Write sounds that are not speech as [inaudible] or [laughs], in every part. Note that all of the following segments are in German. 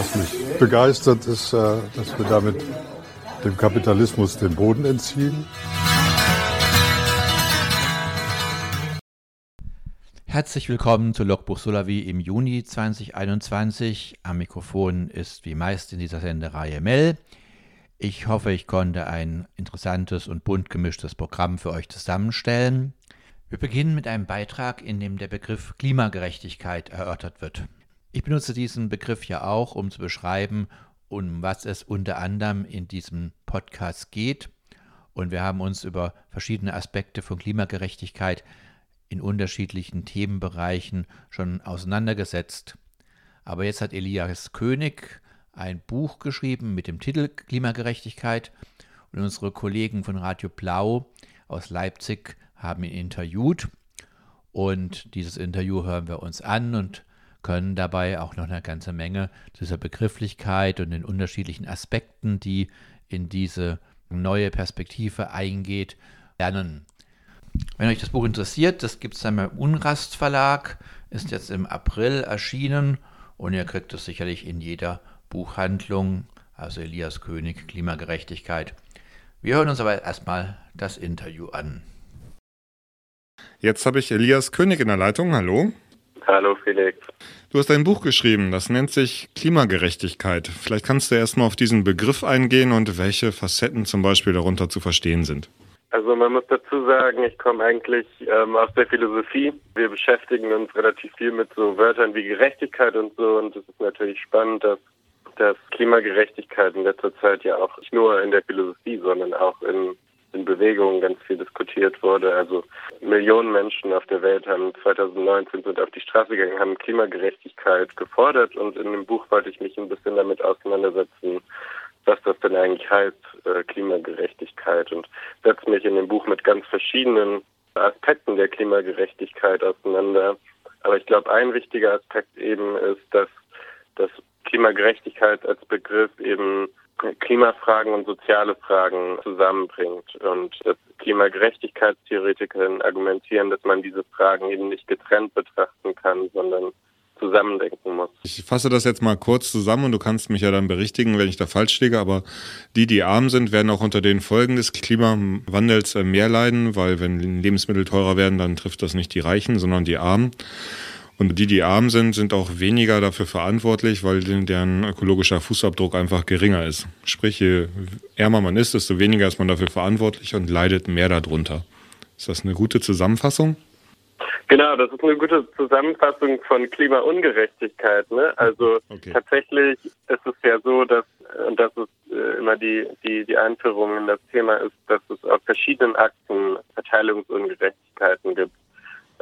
Was mich begeistert ist, äh, dass wir damit dem Kapitalismus den Boden entziehen. Herzlich willkommen zu Logbuch Solavi im Juni 2021. Am Mikrofon ist wie meist in dieser Sendereihe Mel. Ich hoffe, ich konnte ein interessantes und bunt gemischtes Programm für euch zusammenstellen. Wir beginnen mit einem Beitrag, in dem der Begriff Klimagerechtigkeit erörtert wird. Ich benutze diesen Begriff ja auch, um zu beschreiben, um was es unter anderem in diesem Podcast geht. Und wir haben uns über verschiedene Aspekte von Klimagerechtigkeit in unterschiedlichen Themenbereichen schon auseinandergesetzt. Aber jetzt hat Elias König ein Buch geschrieben mit dem Titel Klimagerechtigkeit und unsere Kollegen von Radio Blau aus Leipzig haben ihn interviewt und dieses Interview hören wir uns an und können dabei auch noch eine ganze Menge dieser Begrifflichkeit und den unterschiedlichen Aspekten, die in diese neue Perspektive eingeht, lernen. Wenn euch das Buch interessiert, das gibt es dann beim Unrast Verlag, ist jetzt im April erschienen und ihr kriegt es sicherlich in jeder Buchhandlung, also Elias König, Klimagerechtigkeit. Wir hören uns aber erstmal das Interview an. Jetzt habe ich Elias König in der Leitung. Hallo. Hallo Felix. Du hast ein Buch geschrieben, das nennt sich Klimagerechtigkeit. Vielleicht kannst du erstmal auf diesen Begriff eingehen und welche Facetten zum Beispiel darunter zu verstehen sind. Also man muss dazu sagen, ich komme eigentlich ähm, aus der Philosophie. Wir beschäftigen uns relativ viel mit so Wörtern wie Gerechtigkeit und so und es ist natürlich spannend, dass, dass Klimagerechtigkeit in letzter Zeit ja auch nicht nur in der Philosophie, sondern auch in, in Bewegungen ganz viel diskutiert wurde. Also Millionen Menschen auf der Welt haben 2019 sind auf die Straße gegangen, haben Klimagerechtigkeit gefordert und in dem Buch wollte ich mich ein bisschen damit auseinandersetzen, was das denn eigentlich heißt, äh, Klimagerechtigkeit und setze mich in dem Buch mit ganz verschiedenen Aspekten der Klimagerechtigkeit auseinander. Aber ich glaube, ein wichtiger Aspekt eben ist, dass, dass Klimagerechtigkeit als Begriff eben Klimafragen und soziale Fragen zusammenbringt und dass Klimagerechtigkeitstheoretiker argumentieren, dass man diese Fragen eben nicht getrennt betrachten kann, sondern zusammendenken muss. Ich fasse das jetzt mal kurz zusammen und du kannst mich ja dann berichtigen, wenn ich da falsch liege, aber die, die arm sind, werden auch unter den Folgen des Klimawandels äh, mehr leiden, weil wenn Lebensmittel teurer werden, dann trifft das nicht die Reichen, sondern die Armen. Und die, die arm sind, sind auch weniger dafür verantwortlich, weil deren ökologischer Fußabdruck einfach geringer ist. Sprich, je ärmer man ist, desto weniger ist man dafür verantwortlich und leidet mehr darunter. Ist das eine gute Zusammenfassung? Genau, das ist eine gute Zusammenfassung von Klimaungerechtigkeit. Ne? Also okay. tatsächlich ist es ja so, dass und das ist äh, immer die, die, die Einführung in das Thema ist, dass es auf verschiedenen Achsen Verteilungsungerechtigkeiten gibt.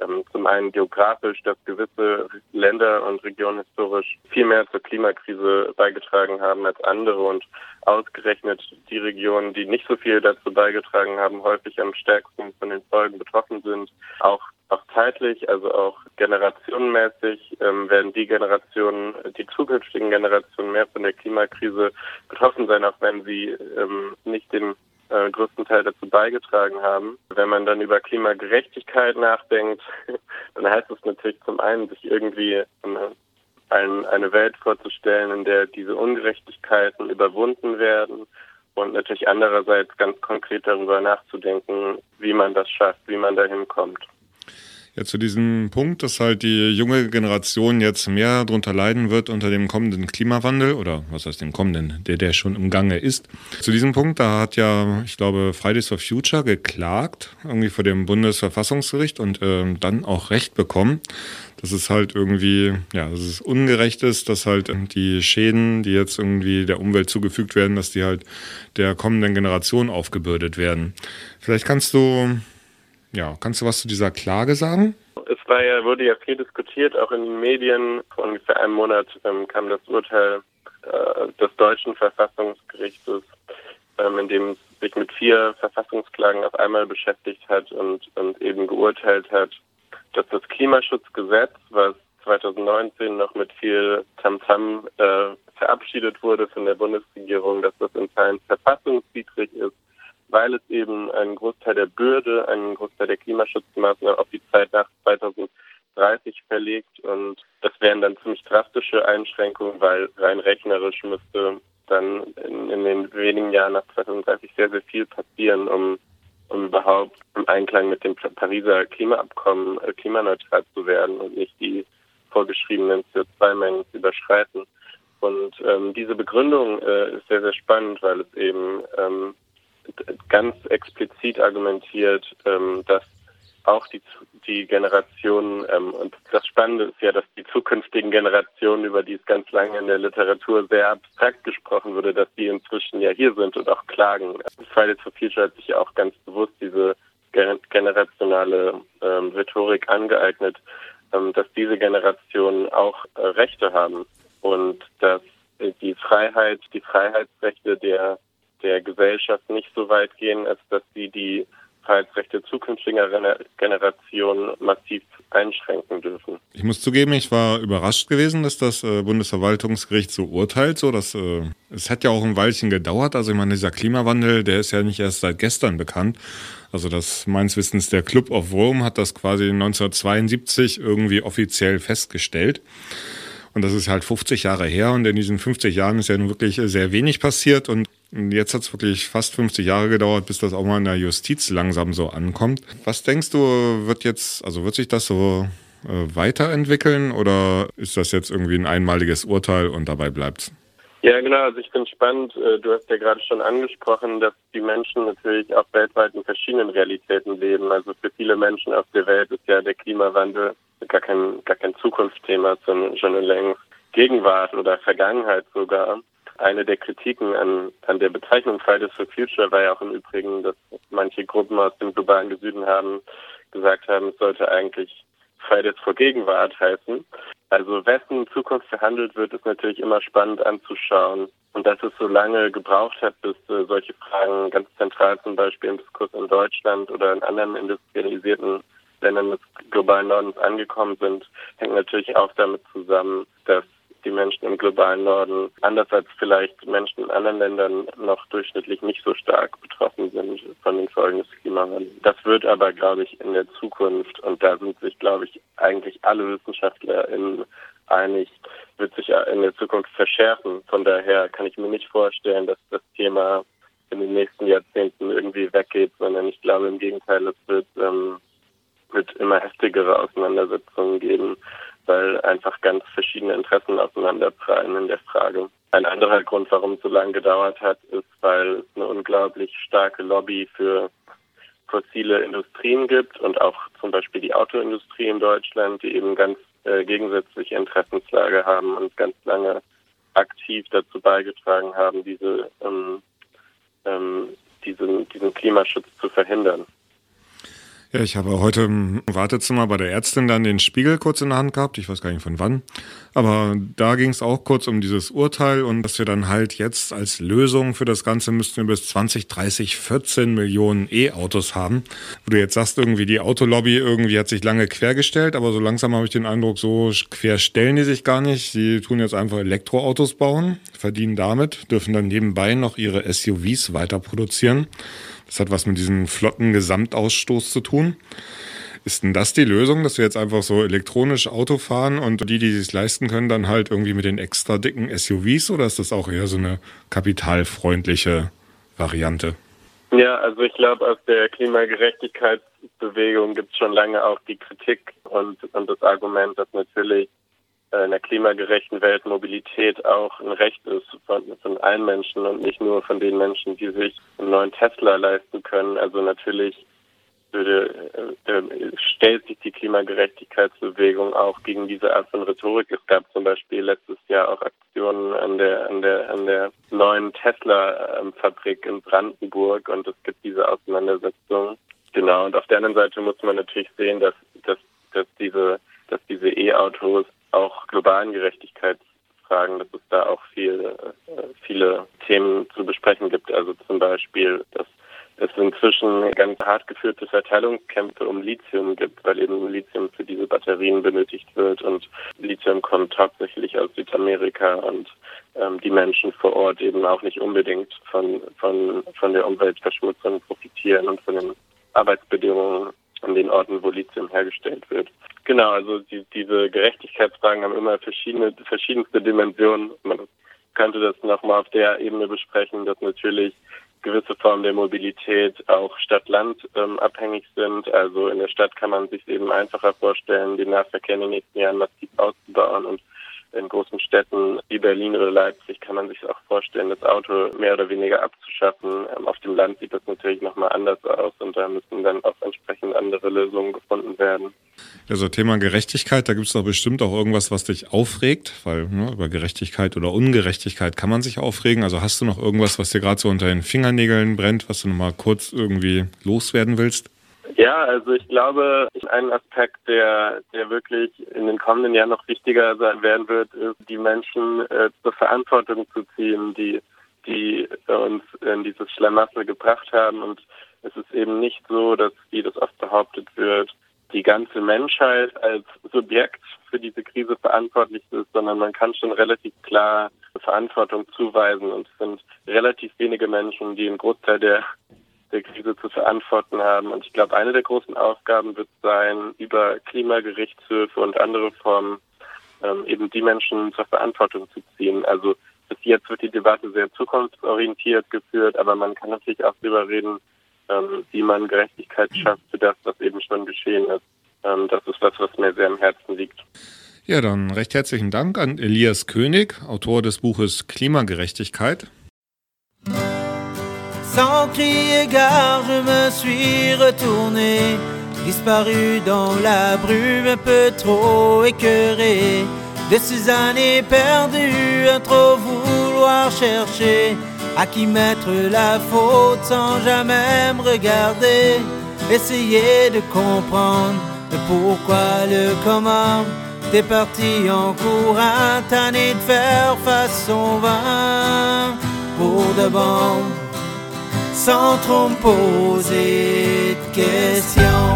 Ähm, zum einen geografisch, dass gewisse Länder und Regionen historisch viel mehr zur Klimakrise beigetragen haben als andere und ausgerechnet die Regionen, die nicht so viel dazu beigetragen haben, häufig am stärksten von den Folgen betroffen sind. Auch auch zeitlich, also auch generationenmäßig ähm, werden die Generationen, die zukünftigen Generationen mehr von der Klimakrise betroffen sein, auch wenn sie ähm, nicht den äh, größten Teil dazu beigetragen haben. Wenn man dann über Klimagerechtigkeit nachdenkt, [laughs] dann heißt es natürlich zum einen, sich irgendwie eine, eine Welt vorzustellen, in der diese Ungerechtigkeiten überwunden werden und natürlich andererseits ganz konkret darüber nachzudenken, wie man das schafft, wie man dahin kommt. Ja, zu diesem Punkt, dass halt die junge Generation jetzt mehr darunter leiden wird unter dem kommenden Klimawandel oder was heißt dem kommenden, der, der schon im Gange ist. Zu diesem Punkt, da hat ja, ich glaube, Fridays for Future geklagt, irgendwie vor dem Bundesverfassungsgericht und äh, dann auch Recht bekommen. Dass es halt irgendwie, ja, dass es ungerecht ist, dass halt die Schäden, die jetzt irgendwie der Umwelt zugefügt werden, dass die halt der kommenden Generation aufgebürdet werden. Vielleicht kannst du ja, kannst du was zu dieser Klage sagen? Es war ja, wurde ja viel diskutiert, auch in den Medien. Vor ungefähr einem Monat ähm, kam das Urteil äh, des deutschen Verfassungsgerichtes, ähm, in dem es sich mit vier Verfassungsklagen auf einmal beschäftigt hat und, und eben geurteilt hat, dass das Klimaschutzgesetz, was 2019 noch mit viel Tamtam -Tam, äh, verabschiedet wurde von der Bundesregierung, dass das in Teilen verfassungswidrig ist, weil es eben einen Großteil der Bürde, einen Großteil der Klimaschutzmaßnahmen auf die Zeit nach 2030 verlegt. Und das wären dann ziemlich drastische Einschränkungen, weil rein rechnerisch müsste dann in, in den wenigen Jahren nach 2030 sehr, sehr viel passieren, um, um überhaupt im Einklang mit dem Pariser Klimaabkommen äh, klimaneutral zu werden und nicht die vorgeschriebenen CO2-Mengen zu überschreiten. Und ähm, diese Begründung äh, ist sehr, sehr spannend, weil es eben ähm, ganz explizit argumentiert, ähm, dass auch die, die Generationen, ähm, und das Spannende ist ja, dass die zukünftigen Generationen, über die es ganz lange in der Literatur sehr abstrakt gesprochen wurde, dass die inzwischen ja hier sind und auch klagen. Fridays for Future hat sich ja auch ganz bewusst diese generationale ähm, Rhetorik angeeignet, ähm, dass diese Generationen auch äh, Rechte haben und dass die Freiheit, die Freiheitsrechte der, der Gesellschaft nicht so weit gehen, als dass sie die Freiheitsrechte zukünftiger Generationen massiv einschränken dürfen. Ich muss zugeben, ich war überrascht gewesen, dass das äh, Bundesverwaltungsgericht so urteilt. So, dass, äh, es hat ja auch ein Weilchen gedauert. Also ich meine, dieser Klimawandel, der ist ja nicht erst seit gestern bekannt. Also das meines Wissens der Club of Rome hat das quasi 1972 irgendwie offiziell festgestellt. Und das ist halt 50 Jahre her und in diesen 50 Jahren ist ja nun wirklich sehr wenig passiert und jetzt hat es wirklich fast 50 Jahre gedauert, bis das auch mal in der Justiz langsam so ankommt. Was denkst du, wird jetzt, also wird sich das so äh, weiterentwickeln oder ist das jetzt irgendwie ein einmaliges Urteil und dabei bleibt's? Ja, genau. Also ich finde spannend. Äh, du hast ja gerade schon angesprochen, dass die Menschen natürlich auch weltweit in verschiedenen Realitäten leben. Also für viele Menschen auf der Welt ist ja der Klimawandel gar kein, gar kein Zukunftsthema, sondern schon längst Gegenwart oder Vergangenheit sogar. Eine der Kritiken an, an der Bezeichnung Fridays for Future war ja auch im Übrigen, dass manche Gruppen aus dem globalen Süden haben gesagt haben, es sollte eigentlich Fridays for Gegenwart heißen. Also wessen Zukunft verhandelt wird, ist natürlich immer spannend anzuschauen. Und dass es so lange gebraucht hat, bis äh, solche Fragen ganz zentral zum Beispiel im Diskurs in Deutschland oder in anderen industrialisierten Ländern des globalen Nordens angekommen sind, hängt natürlich auch damit zusammen, dass die Menschen im globalen Norden, anders als vielleicht Menschen in anderen Ländern, noch durchschnittlich nicht so stark betroffen sind von den Folgen des Klimawandels. Das wird aber, glaube ich, in der Zukunft, und da sind sich, glaube ich, eigentlich alle WissenschaftlerInnen einig, wird sich in der Zukunft verschärfen. Von daher kann ich mir nicht vorstellen, dass das Thema in den nächsten Jahrzehnten irgendwie weggeht, sondern ich glaube im Gegenteil, es wird, ähm, wird immer heftigere Auseinandersetzungen geben weil einfach ganz verschiedene Interessen auseinanderprallen in der Frage. Ein anderer Grund, warum es so lange gedauert hat, ist, weil es eine unglaublich starke Lobby für fossile Industrien gibt und auch zum Beispiel die Autoindustrie in Deutschland, die eben ganz äh, gegensätzliche Interessenslage haben und ganz lange aktiv dazu beigetragen haben, diese, ähm, ähm, diesen, diesen Klimaschutz zu verhindern. Ja, ich habe heute im Wartezimmer bei der Ärztin dann den Spiegel kurz in der Hand gehabt. Ich weiß gar nicht von wann. Aber da ging es auch kurz um dieses Urteil und dass wir dann halt jetzt als Lösung für das Ganze müssten wir bis 2030 14 Millionen E-Autos haben. Wo du jetzt sagst, irgendwie die Autolobby irgendwie hat sich lange quergestellt, aber so langsam habe ich den Eindruck, so quer stellen die sich gar nicht. Sie tun jetzt einfach Elektroautos bauen, verdienen damit, dürfen dann nebenbei noch ihre SUVs weiter produzieren. Das hat was mit diesem flotten Gesamtausstoß zu tun. Ist denn das die Lösung, dass wir jetzt einfach so elektronisch Auto fahren und die, die sich leisten können, dann halt irgendwie mit den extra dicken SUVs oder ist das auch eher so eine kapitalfreundliche Variante? Ja, also ich glaube, aus der Klimagerechtigkeitsbewegung gibt es schon lange auch die Kritik und, und das Argument, dass natürlich einer klimagerechten Welt Mobilität auch ein Recht ist von, von allen Menschen und nicht nur von den Menschen, die sich einen neuen Tesla leisten können. Also natürlich würde, äh, stellt sich die Klimagerechtigkeitsbewegung auch gegen diese Art von Rhetorik. Es gab zum Beispiel letztes Jahr auch Aktionen an der an der an der neuen Tesla-Fabrik in Brandenburg und es gibt diese Auseinandersetzung. Genau. Und auf der anderen Seite muss man natürlich sehen, dass dass dass diese dass diese E-Autos auch globalen Gerechtigkeitsfragen dass es da auch viel, äh, viele Themen zu besprechen gibt. Also zum Beispiel, dass es inzwischen ganz hart geführte Verteilungskämpfe um Lithium gibt, weil eben Lithium für diese Batterien benötigt wird und Lithium kommt hauptsächlich aus Südamerika und ähm, die Menschen vor Ort eben auch nicht unbedingt von, von, von der Umweltverschmutzung profitieren und von den Arbeitsbedingungen an den Orten, wo Lithium hergestellt wird. Genau, also die, diese Gerechtigkeitsfragen haben immer verschiedene, verschiedenste Dimensionen. Man könnte das nochmal auf der Ebene besprechen, dass natürlich gewisse Formen der Mobilität auch Stadt-Land ähm, abhängig sind. Also in der Stadt kann man sich eben einfacher vorstellen, den Nahverkehr in den nächsten Jahren massiv auszubauen und in großen Städten wie Berlin oder Leipzig kann man sich auch vorstellen, das Auto mehr oder weniger abzuschaffen. Ähm, auf dem Land sieht das natürlich nochmal anders aus und da müssen dann auch entsprechend andere Lösungen gefunden werden. Also Thema Gerechtigkeit, da gibt es doch bestimmt auch irgendwas, was dich aufregt, weil ne, über Gerechtigkeit oder Ungerechtigkeit kann man sich aufregen. Also hast du noch irgendwas, was dir gerade so unter den Fingernägeln brennt, was du nochmal kurz irgendwie loswerden willst? Ja, also ich glaube, ein Aspekt, der, der wirklich in den kommenden Jahren noch wichtiger sein werden wird, ist, die Menschen äh, zur Verantwortung zu ziehen, die, die uns in dieses Schlamassel gebracht haben. Und es ist eben nicht so, dass, wie das oft behauptet wird, die ganze Menschheit als Subjekt für diese Krise verantwortlich ist, sondern man kann schon relativ klar Verantwortung zuweisen. Und es sind relativ wenige Menschen, die einen Großteil der der Krise zu verantworten haben. Und ich glaube, eine der großen Aufgaben wird sein, über Klimagerichtshöfe und andere Formen ähm, eben die Menschen zur Verantwortung zu ziehen. Also bis jetzt wird die Debatte sehr zukunftsorientiert geführt, aber man kann natürlich auch darüber reden, ähm, wie man Gerechtigkeit schafft für das, was eben schon geschehen ist. Ähm, das ist was, was mir sehr am Herzen liegt. Ja, dann recht herzlichen Dank an Elias König, Autor des Buches Klimagerechtigkeit. Sans crier gare, je me suis retourné, disparu dans la brume, un peu trop écœuré. De ces années perdues, à trop vouloir chercher à qui mettre la faute sans jamais regarder, essayer de comprendre le pourquoi, le comment. T'es parti en courant, tanné de faire face au vent. Pour de bon sans trop poser de questions.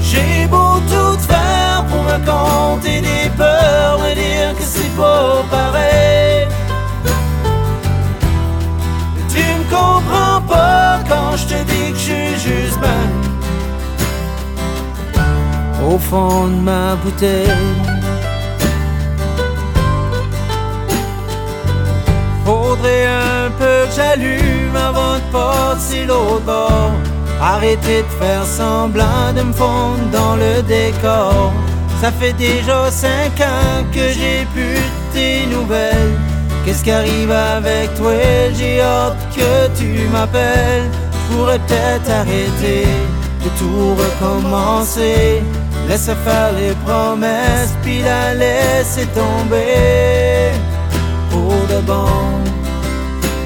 J'ai beau tout faire pour me compter des peurs, me dire que c'est pas pareil. Tu me comprends pas quand je te dis que je suis juste ben au fond de ma bouteille. J'allume avant de passer l'autre bord. Arrêtez de faire semblant de me fondre dans le décor. Ça fait déjà cinq ans que j'ai plus tes nouvelles. Qu'est-ce qui arrive avec toi? J'ai hâte que tu m'appelles. Pourrais peut-être arrêter de tout recommencer. Laisse faire les promesses, puis la laisser tomber pour de bon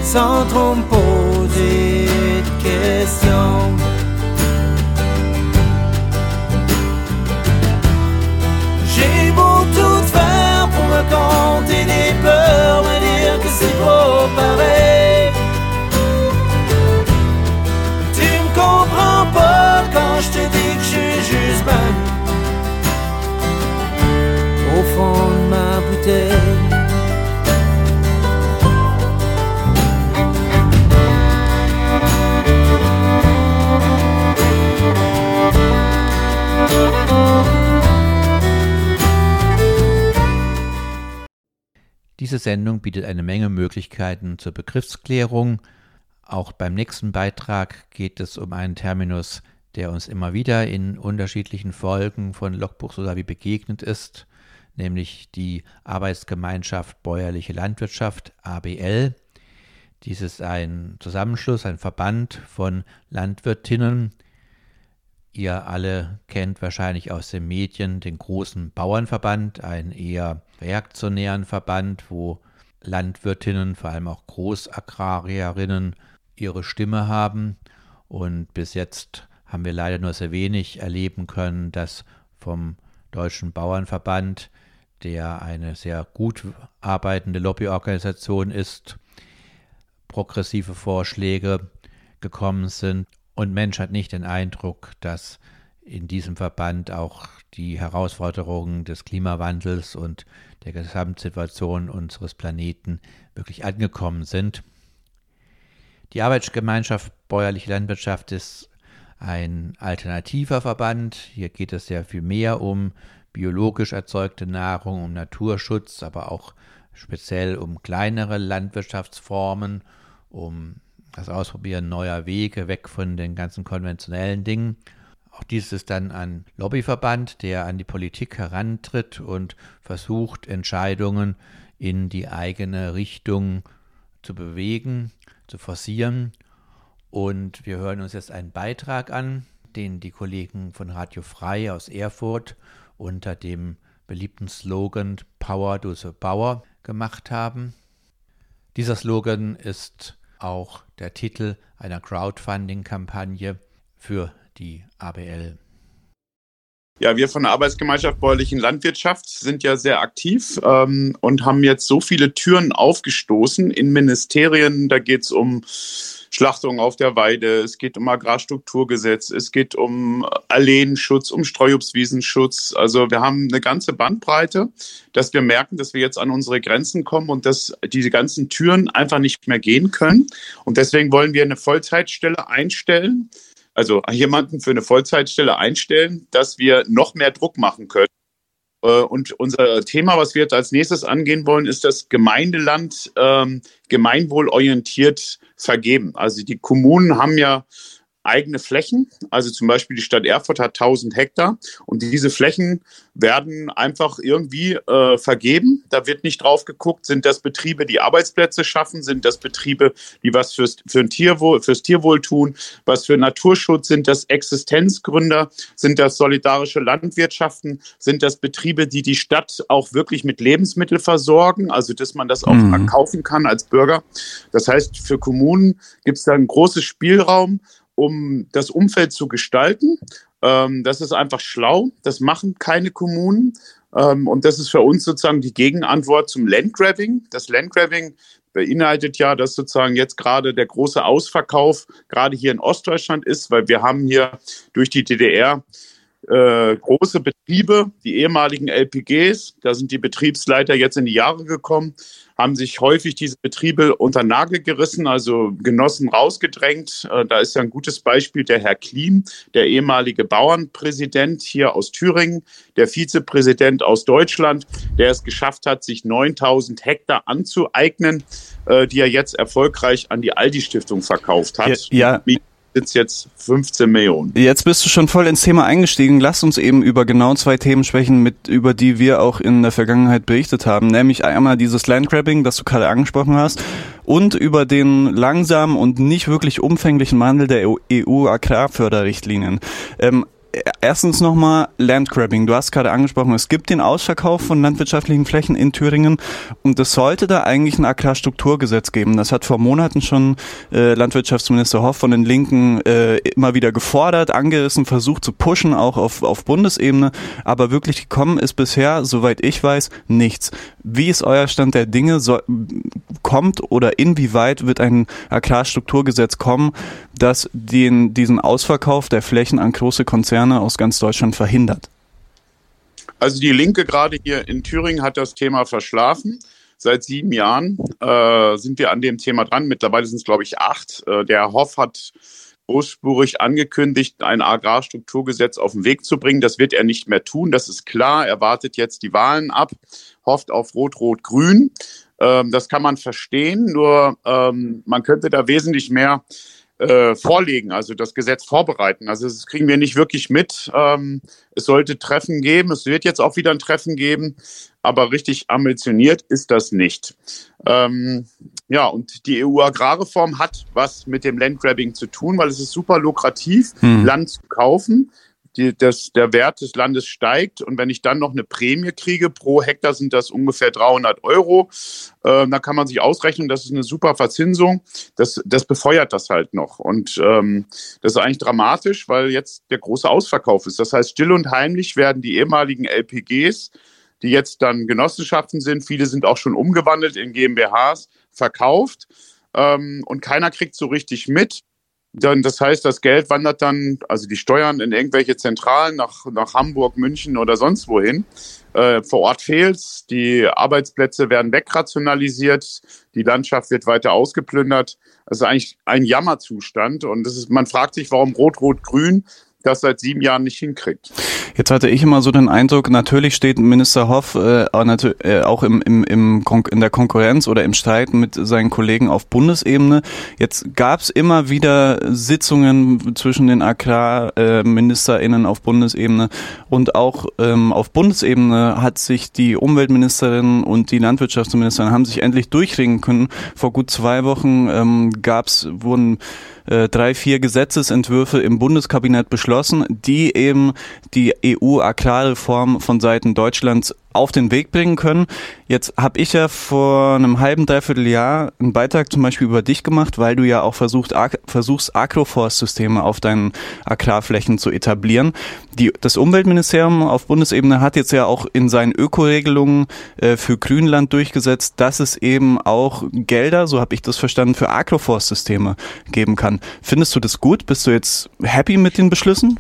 sans trop me poser de questions. J'ai beau tout faire pour me compter des peurs, me dire que c'est pas pareil. Tu me comprends pas quand je te dis que je suis juste ben au fond de ma bouteille. Diese Sendung bietet eine Menge Möglichkeiten zur Begriffsklärung. Auch beim nächsten Beitrag geht es um einen Terminus, der uns immer wieder in unterschiedlichen Folgen von Logbuch Solavi begegnet ist, nämlich die Arbeitsgemeinschaft Bäuerliche Landwirtschaft ABL. Dies ist ein Zusammenschluss, ein Verband von Landwirtinnen, Ihr alle kennt wahrscheinlich aus den Medien den großen Bauernverband, einen eher reaktionären Verband, wo Landwirtinnen, vor allem auch Großagrarierinnen, ihre Stimme haben. Und bis jetzt haben wir leider nur sehr wenig erleben können, dass vom Deutschen Bauernverband, der eine sehr gut arbeitende Lobbyorganisation ist, progressive Vorschläge gekommen sind. Und Mensch hat nicht den Eindruck, dass in diesem Verband auch die Herausforderungen des Klimawandels und der Gesamtsituation unseres Planeten wirklich angekommen sind. Die Arbeitsgemeinschaft Bäuerliche Landwirtschaft ist ein alternativer Verband. Hier geht es sehr viel mehr um biologisch erzeugte Nahrung, um Naturschutz, aber auch speziell um kleinere Landwirtschaftsformen, um das Ausprobieren neuer Wege weg von den ganzen konventionellen Dingen. Auch dies ist dann ein Lobbyverband, der an die Politik herantritt und versucht, Entscheidungen in die eigene Richtung zu bewegen, zu forcieren. Und wir hören uns jetzt einen Beitrag an, den die Kollegen von Radio Frei aus Erfurt unter dem beliebten Slogan Power to the Power gemacht haben. Dieser Slogan ist auch der Titel einer Crowdfunding-Kampagne für die ABL. Ja, wir von der Arbeitsgemeinschaft Bäuerlichen Landwirtschaft sind ja sehr aktiv ähm, und haben jetzt so viele Türen aufgestoßen in Ministerien. Da geht es um Schlachtung auf der Weide, es geht um Agrarstrukturgesetz, es geht um Alleenschutz, um Streuobstwiesenschutz. Also wir haben eine ganze Bandbreite, dass wir merken, dass wir jetzt an unsere Grenzen kommen und dass diese ganzen Türen einfach nicht mehr gehen können. Und deswegen wollen wir eine Vollzeitstelle einstellen, also jemanden für eine Vollzeitstelle einstellen, dass wir noch mehr Druck machen können. Äh, und unser Thema, was wir jetzt als nächstes angehen wollen, ist das Gemeindeland ähm, gemeinwohlorientiert vergeben. Also die Kommunen haben ja eigene Flächen. Also zum Beispiel die Stadt Erfurt hat 1000 Hektar und diese Flächen werden einfach irgendwie äh, vergeben. Da wird nicht drauf geguckt, sind das Betriebe, die Arbeitsplätze schaffen, sind das Betriebe, die was fürs, für ein Tierwohl, fürs Tierwohl tun, was für Naturschutz, sind das Existenzgründer, sind das solidarische Landwirtschaften, sind das Betriebe, die die Stadt auch wirklich mit Lebensmitteln versorgen, also dass man das auch mhm. kaufen kann als Bürger. Das heißt, für Kommunen gibt es da einen großen Spielraum um das Umfeld zu gestalten. Ähm, das ist einfach schlau. Das machen keine Kommunen. Ähm, und das ist für uns sozusagen die Gegenantwort zum Landgrabbing. Das Landgrabbing beinhaltet ja, dass sozusagen jetzt gerade der große Ausverkauf gerade hier in Ostdeutschland ist, weil wir haben hier durch die DDR äh, große Betriebe, die ehemaligen LPGs, da sind die Betriebsleiter jetzt in die Jahre gekommen, haben sich häufig diese Betriebe unter Nagel gerissen, also Genossen rausgedrängt. Äh, da ist ja ein gutes Beispiel der Herr Klim, der ehemalige Bauernpräsident hier aus Thüringen, der Vizepräsident aus Deutschland, der es geschafft hat, sich 9000 Hektar anzueignen, äh, die er jetzt erfolgreich an die Aldi-Stiftung verkauft hat. Ja, ja sitzt jetzt 15 Millionen. Jetzt bist du schon voll ins Thema eingestiegen. Lass uns eben über genau zwei Themen sprechen, mit, über die wir auch in der Vergangenheit berichtet haben. Nämlich einmal dieses Landgrabbing, das du gerade angesprochen hast, und über den langsamen und nicht wirklich umfänglichen Wandel der EU-Agrarförderrichtlinien. Ähm, erstens nochmal Landgrabbing. Du hast gerade angesprochen, es gibt den Ausverkauf von landwirtschaftlichen Flächen in Thüringen und es sollte da eigentlich ein Agrarstrukturgesetz geben. Das hat vor Monaten schon äh, Landwirtschaftsminister Hoff von den Linken äh, immer wieder gefordert, angerissen, versucht zu pushen, auch auf, auf Bundesebene. Aber wirklich gekommen ist bisher, soweit ich weiß, nichts. Wie ist euer Stand der Dinge? So, kommt oder inwieweit wird ein Agrarstrukturgesetz kommen, das den, diesen Ausverkauf der Flächen an große Konzerne aus ganz Deutschland verhindert? Also die Linke gerade hier in Thüringen hat das Thema verschlafen. Seit sieben Jahren äh, sind wir an dem Thema dran. Mittlerweile sind es, glaube ich, acht. Äh, der Hoff hat großspurig angekündigt, ein Agrarstrukturgesetz auf den Weg zu bringen. Das wird er nicht mehr tun. Das ist klar. Er wartet jetzt die Wahlen ab, hofft auf Rot-Rot-Grün. Ähm, das kann man verstehen. Nur ähm, man könnte da wesentlich mehr äh, vorlegen, also das Gesetz vorbereiten. Also das kriegen wir nicht wirklich mit. Ähm, es sollte Treffen geben, es wird jetzt auch wieder ein Treffen geben, aber richtig ambitioniert ist das nicht. Ähm, ja, und die EU-Agrarreform hat was mit dem Landgrabbing zu tun, weil es ist super lukrativ, hm. Land zu kaufen die, das, der Wert des Landes steigt und wenn ich dann noch eine Prämie kriege, pro Hektar sind das ungefähr 300 Euro, äh, dann kann man sich ausrechnen, das ist eine super Verzinsung. Das, das befeuert das halt noch und ähm, das ist eigentlich dramatisch, weil jetzt der große Ausverkauf ist. Das heißt, still und heimlich werden die ehemaligen LPGs, die jetzt dann Genossenschaften sind, viele sind auch schon umgewandelt in GmbHs, verkauft ähm, und keiner kriegt so richtig mit. Dann, das heißt, das Geld wandert dann, also die Steuern in irgendwelche Zentralen nach, nach Hamburg, München oder sonst wohin. Äh, vor Ort fehlt's, die Arbeitsplätze werden wegrationalisiert, die Landschaft wird weiter ausgeplündert. Das ist eigentlich ein Jammerzustand und das ist, man fragt sich, warum Rot-Rot-Grün das seit sieben Jahren nicht hinkriegt. Jetzt hatte ich immer so den Eindruck, natürlich steht Minister Hoff äh, äh auch im, im, im in der Konkurrenz oder im Streit mit seinen Kollegen auf Bundesebene. Jetzt gab es immer wieder Sitzungen zwischen den AgrarministerInnen auf Bundesebene und auch ähm, auf Bundesebene hat sich die Umweltministerin und die Landwirtschaftsministerin haben sich endlich durchringen können. Vor gut zwei Wochen ähm, gab's, wurden äh, drei, vier Gesetzesentwürfe im Bundeskabinett beschlossen, die eben die EU-Agrarreform von Seiten Deutschlands auf den Weg bringen können. Jetzt habe ich ja vor einem halben, dreiviertel Jahr einen Beitrag zum Beispiel über dich gemacht, weil du ja auch versucht, versuchst, Agroforstsysteme auf deinen Agrarflächen zu etablieren. Die, das Umweltministerium auf Bundesebene hat jetzt ja auch in seinen Ökoregelungen äh, für Grünland durchgesetzt, dass es eben auch Gelder, so habe ich das verstanden, für Agroforstsysteme geben kann. Findest du das gut? Bist du jetzt happy mit den Beschlüssen?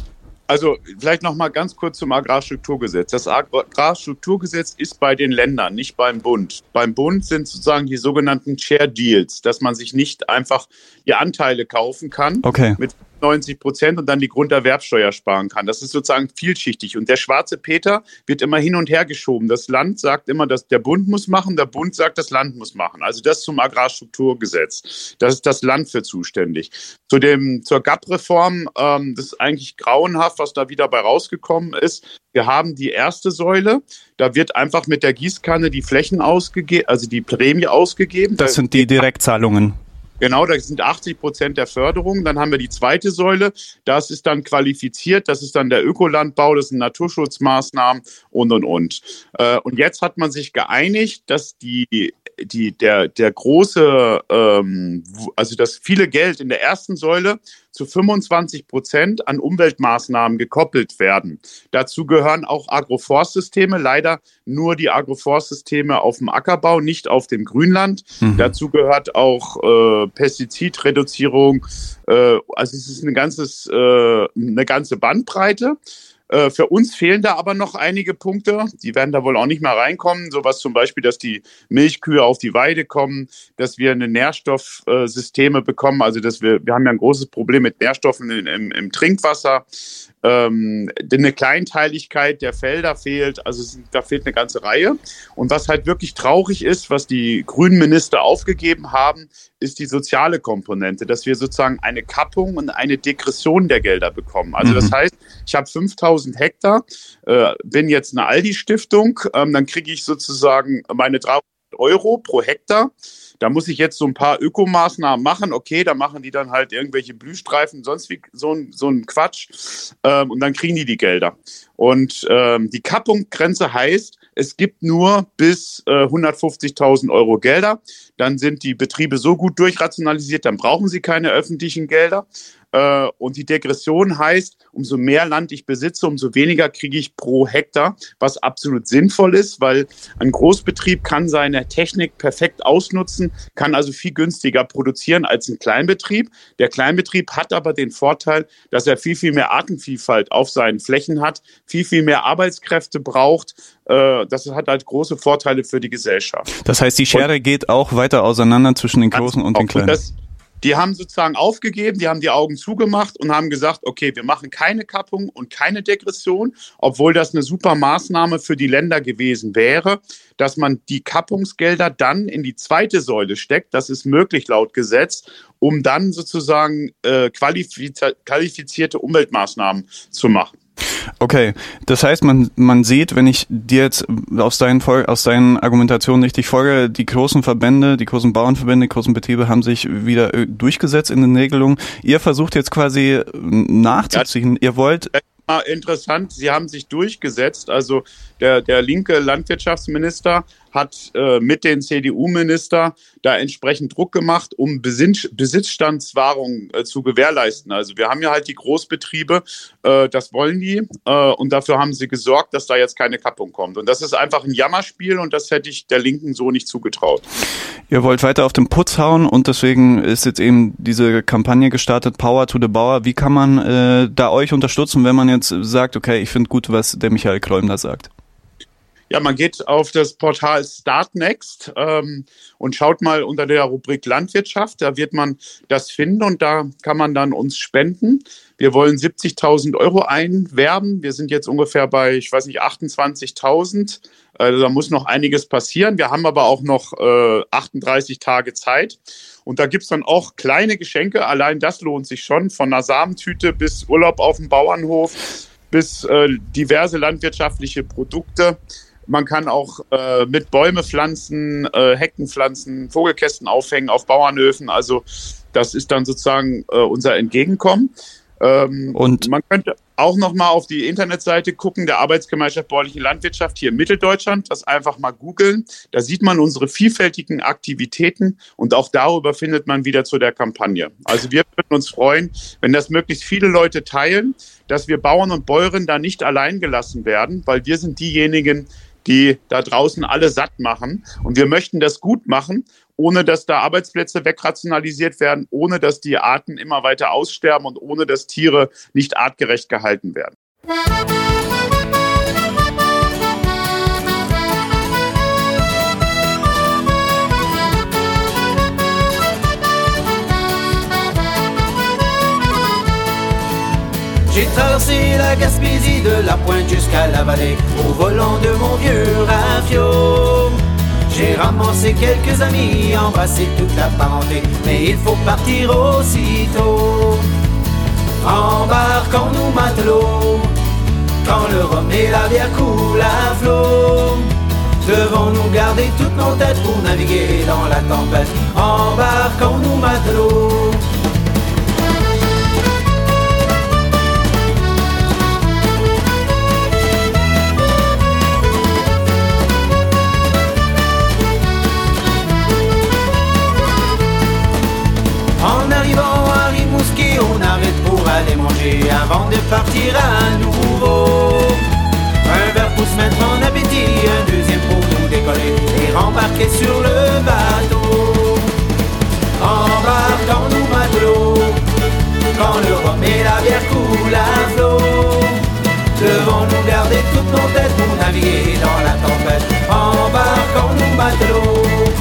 Also vielleicht noch mal ganz kurz zum Agrarstrukturgesetz. Das Agrarstrukturgesetz ist bei den Ländern, nicht beim Bund. Beim Bund sind sozusagen die sogenannten Share Deals, dass man sich nicht einfach die Anteile kaufen kann okay. mit 90 Prozent und dann die Grunderwerbsteuer sparen kann. Das ist sozusagen vielschichtig. Und der schwarze Peter wird immer hin und her geschoben. Das Land sagt immer, dass der Bund muss machen, der Bund sagt, das Land muss machen. Also das zum Agrarstrukturgesetz. Das ist das Land für zuständig. Zu dem, zur GAP-Reform, ähm, das ist eigentlich grauenhaft, was da wieder bei rausgekommen ist. Wir haben die erste Säule. Da wird einfach mit der Gießkanne die Flächen ausgegeben, also die Prämie ausgegeben. Das sind die Direktzahlungen. Genau, das sind 80 Prozent der Förderung. Dann haben wir die zweite Säule. Das ist dann qualifiziert. Das ist dann der Ökolandbau, das sind Naturschutzmaßnahmen und, und, und. Äh, und jetzt hat man sich geeinigt, dass die, die, der, der große, ähm, also das viele Geld in der ersten Säule zu 25 Prozent an Umweltmaßnahmen gekoppelt werden. Dazu gehören auch Agroforstsysteme, leider nur die Agroforstsysteme auf dem Ackerbau, nicht auf dem Grünland. Mhm. Dazu gehört auch äh, Pestizidreduzierung. Äh, also es ist eine, ganzes, äh, eine ganze Bandbreite. Äh, für uns fehlen da aber noch einige Punkte. Die werden da wohl auch nicht mehr reinkommen. Sowas zum Beispiel, dass die Milchkühe auf die Weide kommen, dass wir eine Nährstoffsysteme bekommen. Also, dass wir, wir haben ja ein großes Problem mit Nährstoffen im, im Trinkwasser ähm, eine Kleinteiligkeit der Felder fehlt. Also da fehlt eine ganze Reihe. Und was halt wirklich traurig ist, was die grünen Minister aufgegeben haben, ist die soziale Komponente, dass wir sozusagen eine Kappung und eine Degression der Gelder bekommen. Also mhm. das heißt, ich habe 5000 Hektar, äh, bin jetzt eine Aldi-Stiftung, ähm, dann kriege ich sozusagen meine 300 Euro pro Hektar. Da muss ich jetzt so ein paar Ökomaßnahmen machen. Okay, da machen die dann halt irgendwelche Blühstreifen, sonst wie so ein, so ein Quatsch. Ähm, und dann kriegen die die Gelder. Und ähm, die Kappungsgrenze heißt, es gibt nur bis äh, 150.000 Euro Gelder. Dann sind die Betriebe so gut durchrationalisiert, dann brauchen sie keine öffentlichen Gelder. Äh, und die Degression heißt, umso mehr Land ich besitze, umso weniger kriege ich pro Hektar, was absolut sinnvoll ist, weil ein Großbetrieb kann seine Technik perfekt ausnutzen, kann also viel günstiger produzieren als ein Kleinbetrieb. Der Kleinbetrieb hat aber den Vorteil, dass er viel, viel mehr Artenvielfalt auf seinen Flächen hat, viel, viel mehr Arbeitskräfte braucht. Äh, das hat halt große Vorteile für die Gesellschaft. Das heißt, die Schere und, geht auch weiter auseinander zwischen den Großen und den Kleinen. Die haben sozusagen aufgegeben, die haben die Augen zugemacht und haben gesagt, okay, wir machen keine Kappung und keine Degression, obwohl das eine super Maßnahme für die Länder gewesen wäre, dass man die Kappungsgelder dann in die zweite Säule steckt. Das ist möglich laut Gesetz, um dann sozusagen äh, qualifizierte Umweltmaßnahmen zu machen. Okay, das heißt, man, man sieht, wenn ich dir jetzt aus deinen, aus deinen Argumentationen richtig folge, die großen Verbände, die großen Bauernverbände, die großen Betriebe haben sich wieder äh, durchgesetzt in den Regelungen. Ihr versucht jetzt quasi nachzuziehen. Ja, Ihr wollt interessant, sie haben sich durchgesetzt. Also der, der linke Landwirtschaftsminister hat äh, mit den CDU-Minister da entsprechend Druck gemacht, um Besitz, Besitzstandswahrung äh, zu gewährleisten. Also wir haben ja halt die Großbetriebe, äh, das wollen die äh, und dafür haben sie gesorgt, dass da jetzt keine Kappung kommt. Und das ist einfach ein Jammerspiel und das hätte ich der Linken so nicht zugetraut. Ihr wollt weiter auf den Putz hauen und deswegen ist jetzt eben diese Kampagne gestartet, Power to the Bauer. Wie kann man äh, da euch unterstützen, wenn man jetzt sagt, okay, ich finde gut, was der Michael da sagt? Ja, man geht auf das Portal Startnext ähm, und schaut mal unter der Rubrik Landwirtschaft. Da wird man das finden und da kann man dann uns spenden. Wir wollen 70.000 Euro einwerben. Wir sind jetzt ungefähr bei, ich weiß nicht, 28.000. Also da muss noch einiges passieren. Wir haben aber auch noch äh, 38 Tage Zeit. Und da gibt es dann auch kleine Geschenke. Allein das lohnt sich schon. Von einer Samentüte bis Urlaub auf dem Bauernhof bis äh, diverse landwirtschaftliche Produkte. Man kann auch äh, mit Bäume pflanzen, äh, Hecken pflanzen, Vogelkästen aufhängen auf Bauernhöfen. Also das ist dann sozusagen äh, unser Entgegenkommen. Ähm, und man könnte auch noch mal auf die Internetseite gucken der Arbeitsgemeinschaft Bäuerliche Landwirtschaft hier in Mitteldeutschland. Das einfach mal googeln. Da sieht man unsere vielfältigen Aktivitäten und auch darüber findet man wieder zu der Kampagne. Also wir würden uns freuen, wenn das möglichst viele Leute teilen, dass wir Bauern und Bäuerinnen da nicht allein gelassen werden, weil wir sind diejenigen, die da draußen alle satt machen. Und wir möchten das gut machen, ohne dass da Arbeitsplätze wegrationalisiert werden, ohne dass die Arten immer weiter aussterben und ohne dass Tiere nicht artgerecht gehalten werden. J'ai traversé la Gaspésie de la pointe jusqu'à la vallée au volant de mon vieux rafio. J'ai ramassé quelques amis, embrassé toute la parenté, mais il faut partir aussitôt. Embarquons-nous matelots, quand le rhum et la bière coulent à flot. Devons-nous garder toutes nos têtes pour naviguer dans la tempête Embarquons-nous matelots manger avant de partir à nouveau. Un verre pour se mettre en appétit, un deuxième pour nous décoller et rembarquer sur le bateau. Embarquons-nous matelots, quand le rhum et la bière coulent à flot. Devons-nous garder toutes nos têtes pour naviguer dans la tempête. Embarquons-nous matelots.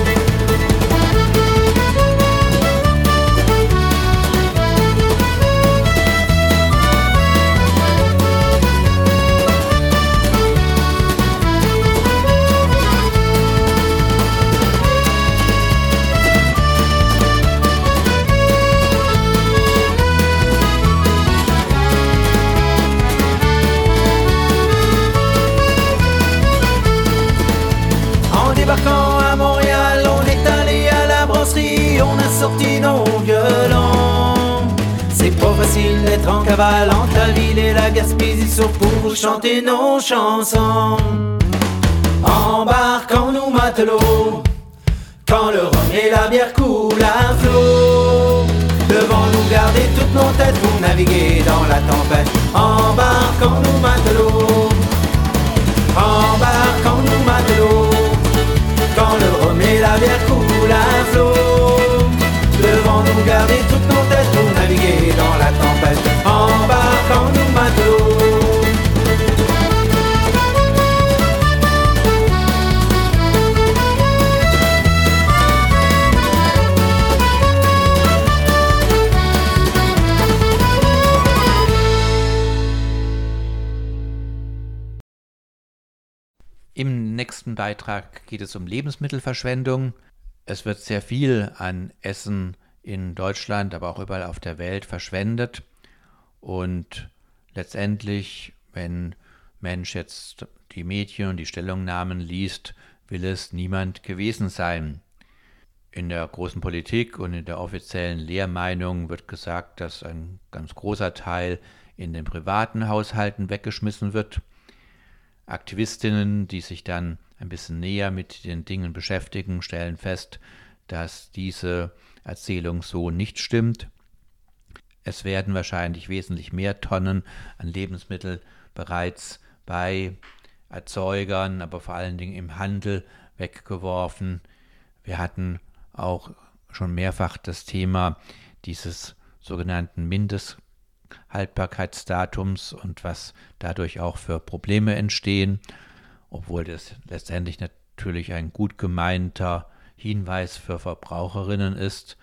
Entre la ville et la Gaspésie sauf pour chanter nos chansons. Embarquons-nous matelots quand le rhum et la bière coulent à flot. Devons-nous garder toutes nos têtes pour naviguer dans la tempête. Embarquons-nous matelots. Embarquons-nous matelots quand le rhum et la bière coulent à flot. Devons-nous garder toutes nos têtes pour naviguer dans la tempête Im nächsten Beitrag geht es um Lebensmittelverschwendung. Es wird sehr viel an Essen in Deutschland, aber auch überall auf der Welt verschwendet. Und letztendlich, wenn Mensch jetzt die Medien und die Stellungnahmen liest, will es niemand gewesen sein. In der großen Politik und in der offiziellen Lehrmeinung wird gesagt, dass ein ganz großer Teil in den privaten Haushalten weggeschmissen wird. Aktivistinnen, die sich dann ein bisschen näher mit den Dingen beschäftigen, stellen fest, dass diese Erzählung so nicht stimmt. Es werden wahrscheinlich wesentlich mehr Tonnen an Lebensmitteln bereits bei Erzeugern, aber vor allen Dingen im Handel weggeworfen. Wir hatten auch schon mehrfach das Thema dieses sogenannten Mindesthaltbarkeitsdatums und was dadurch auch für Probleme entstehen, obwohl das letztendlich natürlich ein gut gemeinter Hinweis für Verbraucherinnen ist,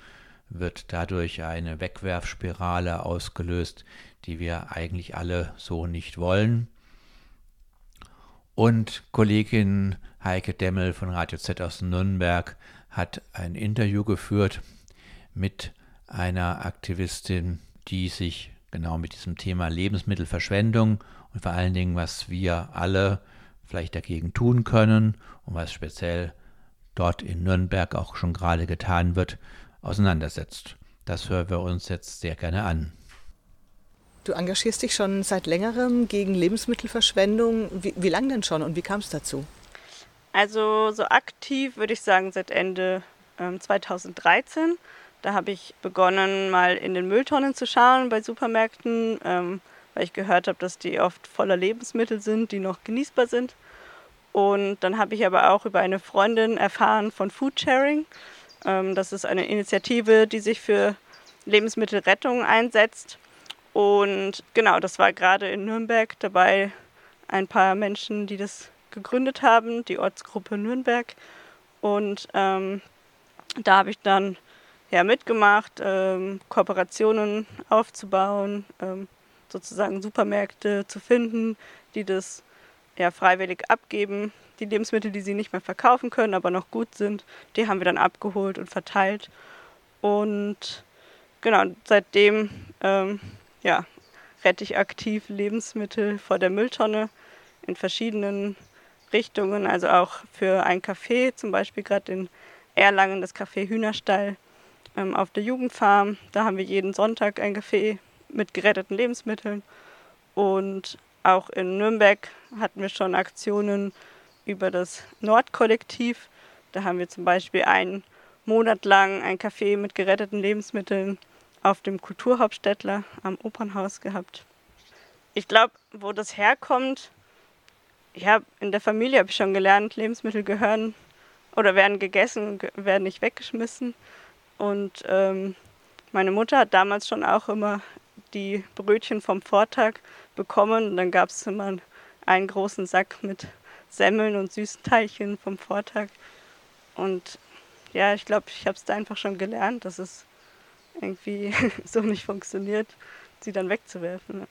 wird dadurch eine Wegwerfspirale ausgelöst, die wir eigentlich alle so nicht wollen. Und Kollegin Heike Demmel von Radio Z aus Nürnberg hat ein Interview geführt mit einer Aktivistin, die sich genau mit diesem Thema Lebensmittelverschwendung und vor allen Dingen, was wir alle vielleicht dagegen tun können und was speziell dort in Nürnberg auch schon gerade getan wird, auseinandersetzt. Das hören wir uns jetzt sehr gerne an. Du engagierst dich schon seit längerem gegen Lebensmittelverschwendung. Wie, wie lange denn schon und wie kam es dazu? Also so aktiv würde ich sagen seit Ende ähm, 2013. Da habe ich begonnen, mal in den Mülltonnen zu schauen bei Supermärkten, ähm, weil ich gehört habe, dass die oft voller Lebensmittel sind, die noch genießbar sind. Und dann habe ich aber auch über eine Freundin erfahren von Foodsharing. Ähm, das ist eine Initiative, die sich für Lebensmittelrettung einsetzt. Und genau, das war gerade in Nürnberg dabei ein paar Menschen, die das gegründet haben, die Ortsgruppe Nürnberg. Und ähm, da habe ich dann ja, mitgemacht, ähm, Kooperationen aufzubauen, ähm, sozusagen Supermärkte zu finden, die das ja, freiwillig abgeben. Die Lebensmittel, die sie nicht mehr verkaufen können, aber noch gut sind, die haben wir dann abgeholt und verteilt. Und genau, seitdem ähm, ja, rette ich aktiv Lebensmittel vor der Mülltonne in verschiedenen Richtungen, also auch für ein Café, zum Beispiel gerade in Erlangen das Café Hühnerstall ähm, auf der Jugendfarm. Da haben wir jeden Sonntag ein Café mit geretteten Lebensmitteln. Und auch in Nürnberg hatten wir schon Aktionen über das Nordkollektiv. Da haben wir zum Beispiel einen Monat lang ein Café mit geretteten Lebensmitteln auf dem Kulturhauptstädtler am Opernhaus gehabt. Ich glaube, wo das herkommt, ja, in der Familie habe ich schon gelernt, Lebensmittel gehören oder werden gegessen, werden nicht weggeschmissen. Und ähm, meine Mutter hat damals schon auch immer die Brötchen vom Vortag bekommen. Und dann gab es immer einen großen Sack mit Semmeln und süßen Teilchen vom Vortag. Und ja, ich glaube, ich habe es da einfach schon gelernt, dass es irgendwie [laughs] so nicht funktioniert, sie dann wegzuwerfen.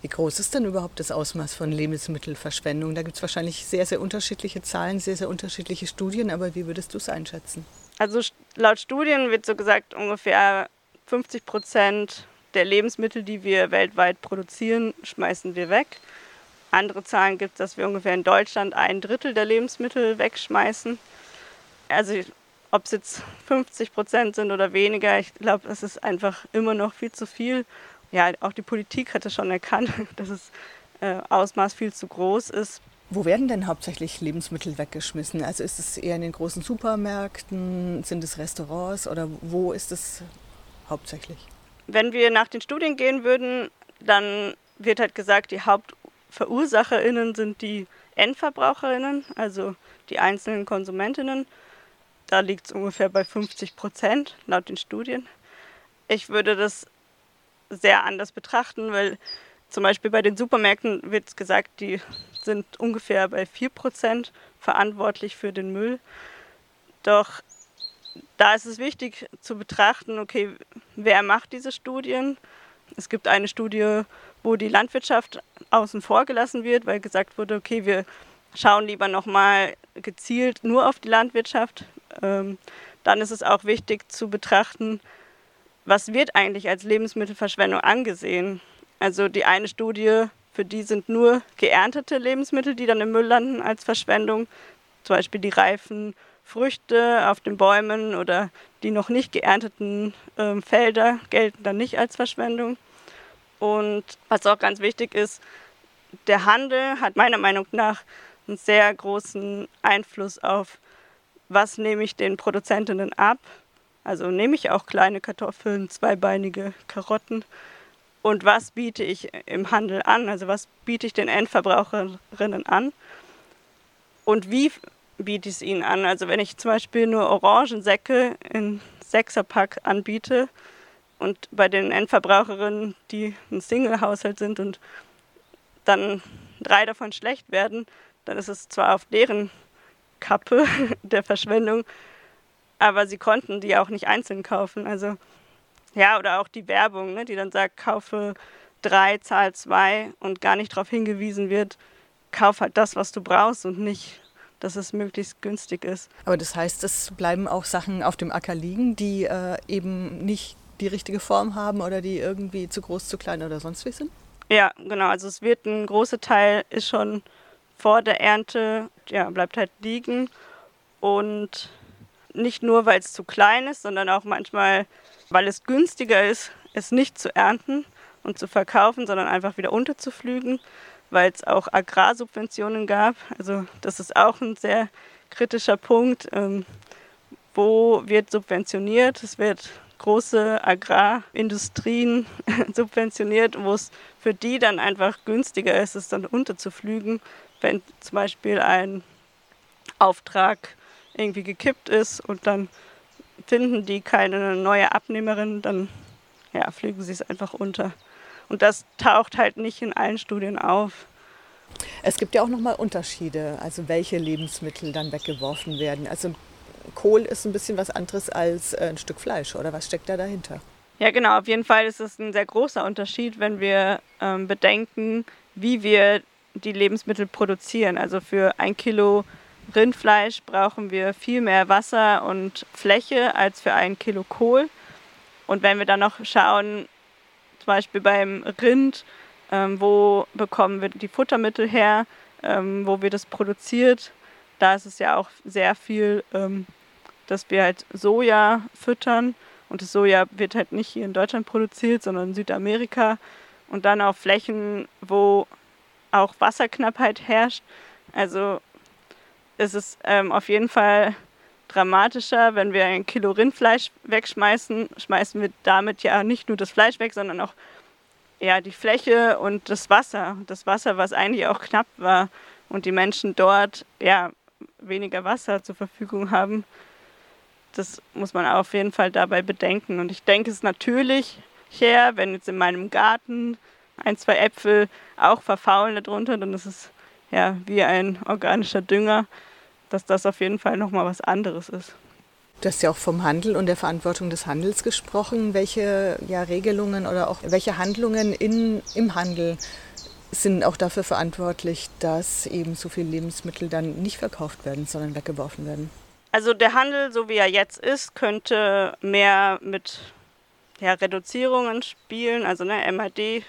Wie groß ist denn überhaupt das Ausmaß von Lebensmittelverschwendung? Da gibt es wahrscheinlich sehr, sehr unterschiedliche Zahlen, sehr, sehr unterschiedliche Studien, aber wie würdest du es einschätzen? Also laut Studien wird so gesagt, ungefähr 50 Prozent der Lebensmittel, die wir weltweit produzieren, schmeißen wir weg. Andere Zahlen gibt es, dass wir ungefähr in Deutschland ein Drittel der Lebensmittel wegschmeißen. Also ob es jetzt 50 Prozent sind oder weniger, ich glaube, es ist einfach immer noch viel zu viel ja, auch die Politik hatte schon erkannt, [laughs] dass das äh, Ausmaß viel zu groß ist. Wo werden denn hauptsächlich Lebensmittel weggeschmissen? Also ist es eher in den großen Supermärkten, sind es Restaurants oder wo ist es hauptsächlich? Wenn wir nach den Studien gehen würden, dann wird halt gesagt, die HauptverursacherInnen sind die Endverbraucherinnen, also die einzelnen Konsumentinnen. Da liegt es ungefähr bei 50 Prozent laut den Studien. Ich würde das sehr anders betrachten, weil zum Beispiel bei den Supermärkten wird gesagt, die sind ungefähr bei 4% verantwortlich für den Müll. Doch da ist es wichtig zu betrachten, okay, wer macht diese Studien? Es gibt eine Studie, wo die Landwirtschaft außen vor gelassen wird, weil gesagt wurde, okay, wir schauen lieber nochmal gezielt nur auf die Landwirtschaft. Ähm, dann ist es auch wichtig zu betrachten, was wird eigentlich als Lebensmittelverschwendung angesehen? Also die eine Studie, für die sind nur geerntete Lebensmittel, die dann im Müll landen als Verschwendung. Zum Beispiel die reifen Früchte auf den Bäumen oder die noch nicht geernteten äh, Felder gelten dann nicht als Verschwendung. Und was auch ganz wichtig ist, der Handel hat meiner Meinung nach einen sehr großen Einfluss auf, was nehme ich den Produzentinnen ab. Also nehme ich auch kleine Kartoffeln, zweibeinige Karotten und was biete ich im Handel an? Also was biete ich den Endverbraucherinnen an? Und wie biete ich es ihnen an? Also wenn ich zum Beispiel nur Orangensäcke in Sechserpack anbiete und bei den Endverbraucherinnen, die ein Single-Haushalt sind und dann drei davon schlecht werden, dann ist es zwar auf deren Kappe [laughs] der Verschwendung, aber sie konnten die auch nicht einzeln kaufen. Also ja, oder auch die Werbung, ne, die dann sagt, kaufe drei, zahl zwei und gar nicht darauf hingewiesen wird, kauf halt das, was du brauchst und nicht, dass es möglichst günstig ist. Aber das heißt, es bleiben auch Sachen auf dem Acker liegen, die äh, eben nicht die richtige Form haben oder die irgendwie zu groß, zu klein oder sonst wie sind? Ja, genau. Also es wird ein großer Teil ist schon vor der Ernte, ja, bleibt halt liegen. Und nicht nur, weil es zu klein ist, sondern auch manchmal, weil es günstiger ist, es nicht zu ernten und zu verkaufen, sondern einfach wieder unterzuflügen, weil es auch Agrarsubventionen gab. Also das ist auch ein sehr kritischer Punkt. Ähm, wo wird subventioniert? Es wird große Agrarindustrien [laughs] subventioniert, wo es für die dann einfach günstiger ist, es dann unterzuflügen, wenn zum Beispiel ein Auftrag irgendwie gekippt ist und dann finden die keine neue Abnehmerin, dann ja, fliegen sie es einfach unter. Und das taucht halt nicht in allen Studien auf. Es gibt ja auch nochmal Unterschiede, also welche Lebensmittel dann weggeworfen werden. Also Kohl ist ein bisschen was anderes als äh, ein Stück Fleisch, oder was steckt da dahinter? Ja, genau, auf jeden Fall ist es ein sehr großer Unterschied, wenn wir ähm, bedenken, wie wir die Lebensmittel produzieren. Also für ein Kilo Rindfleisch brauchen wir viel mehr Wasser und Fläche als für ein Kilo Kohl. Und wenn wir dann noch schauen, zum Beispiel beim Rind, ähm, wo bekommen wir die Futtermittel her, ähm, wo wird das produziert, da ist es ja auch sehr viel, ähm, dass wir halt Soja füttern und das Soja wird halt nicht hier in Deutschland produziert, sondern in Südamerika und dann auf Flächen, wo auch Wasserknappheit herrscht. Also ist es ähm, auf jeden Fall dramatischer, wenn wir ein Kilo Rindfleisch wegschmeißen, schmeißen wir damit ja nicht nur das Fleisch weg, sondern auch ja, die Fläche und das Wasser. Das Wasser, was eigentlich auch knapp war und die Menschen dort ja weniger Wasser zur Verfügung haben. Das muss man auf jeden Fall dabei bedenken. Und ich denke es natürlich her, wenn jetzt in meinem Garten ein, zwei Äpfel auch verfaulen darunter, dann ist es ja wie ein organischer Dünger, dass das auf jeden Fall nochmal was anderes ist. Du hast ja auch vom Handel und der Verantwortung des Handels gesprochen. Welche ja, Regelungen oder auch welche Handlungen in, im Handel sind auch dafür verantwortlich, dass eben so viele Lebensmittel dann nicht verkauft werden, sondern weggeworfen werden. Also der Handel, so wie er jetzt ist, könnte mehr mit ja, Reduzierungen spielen, also ne, MAD.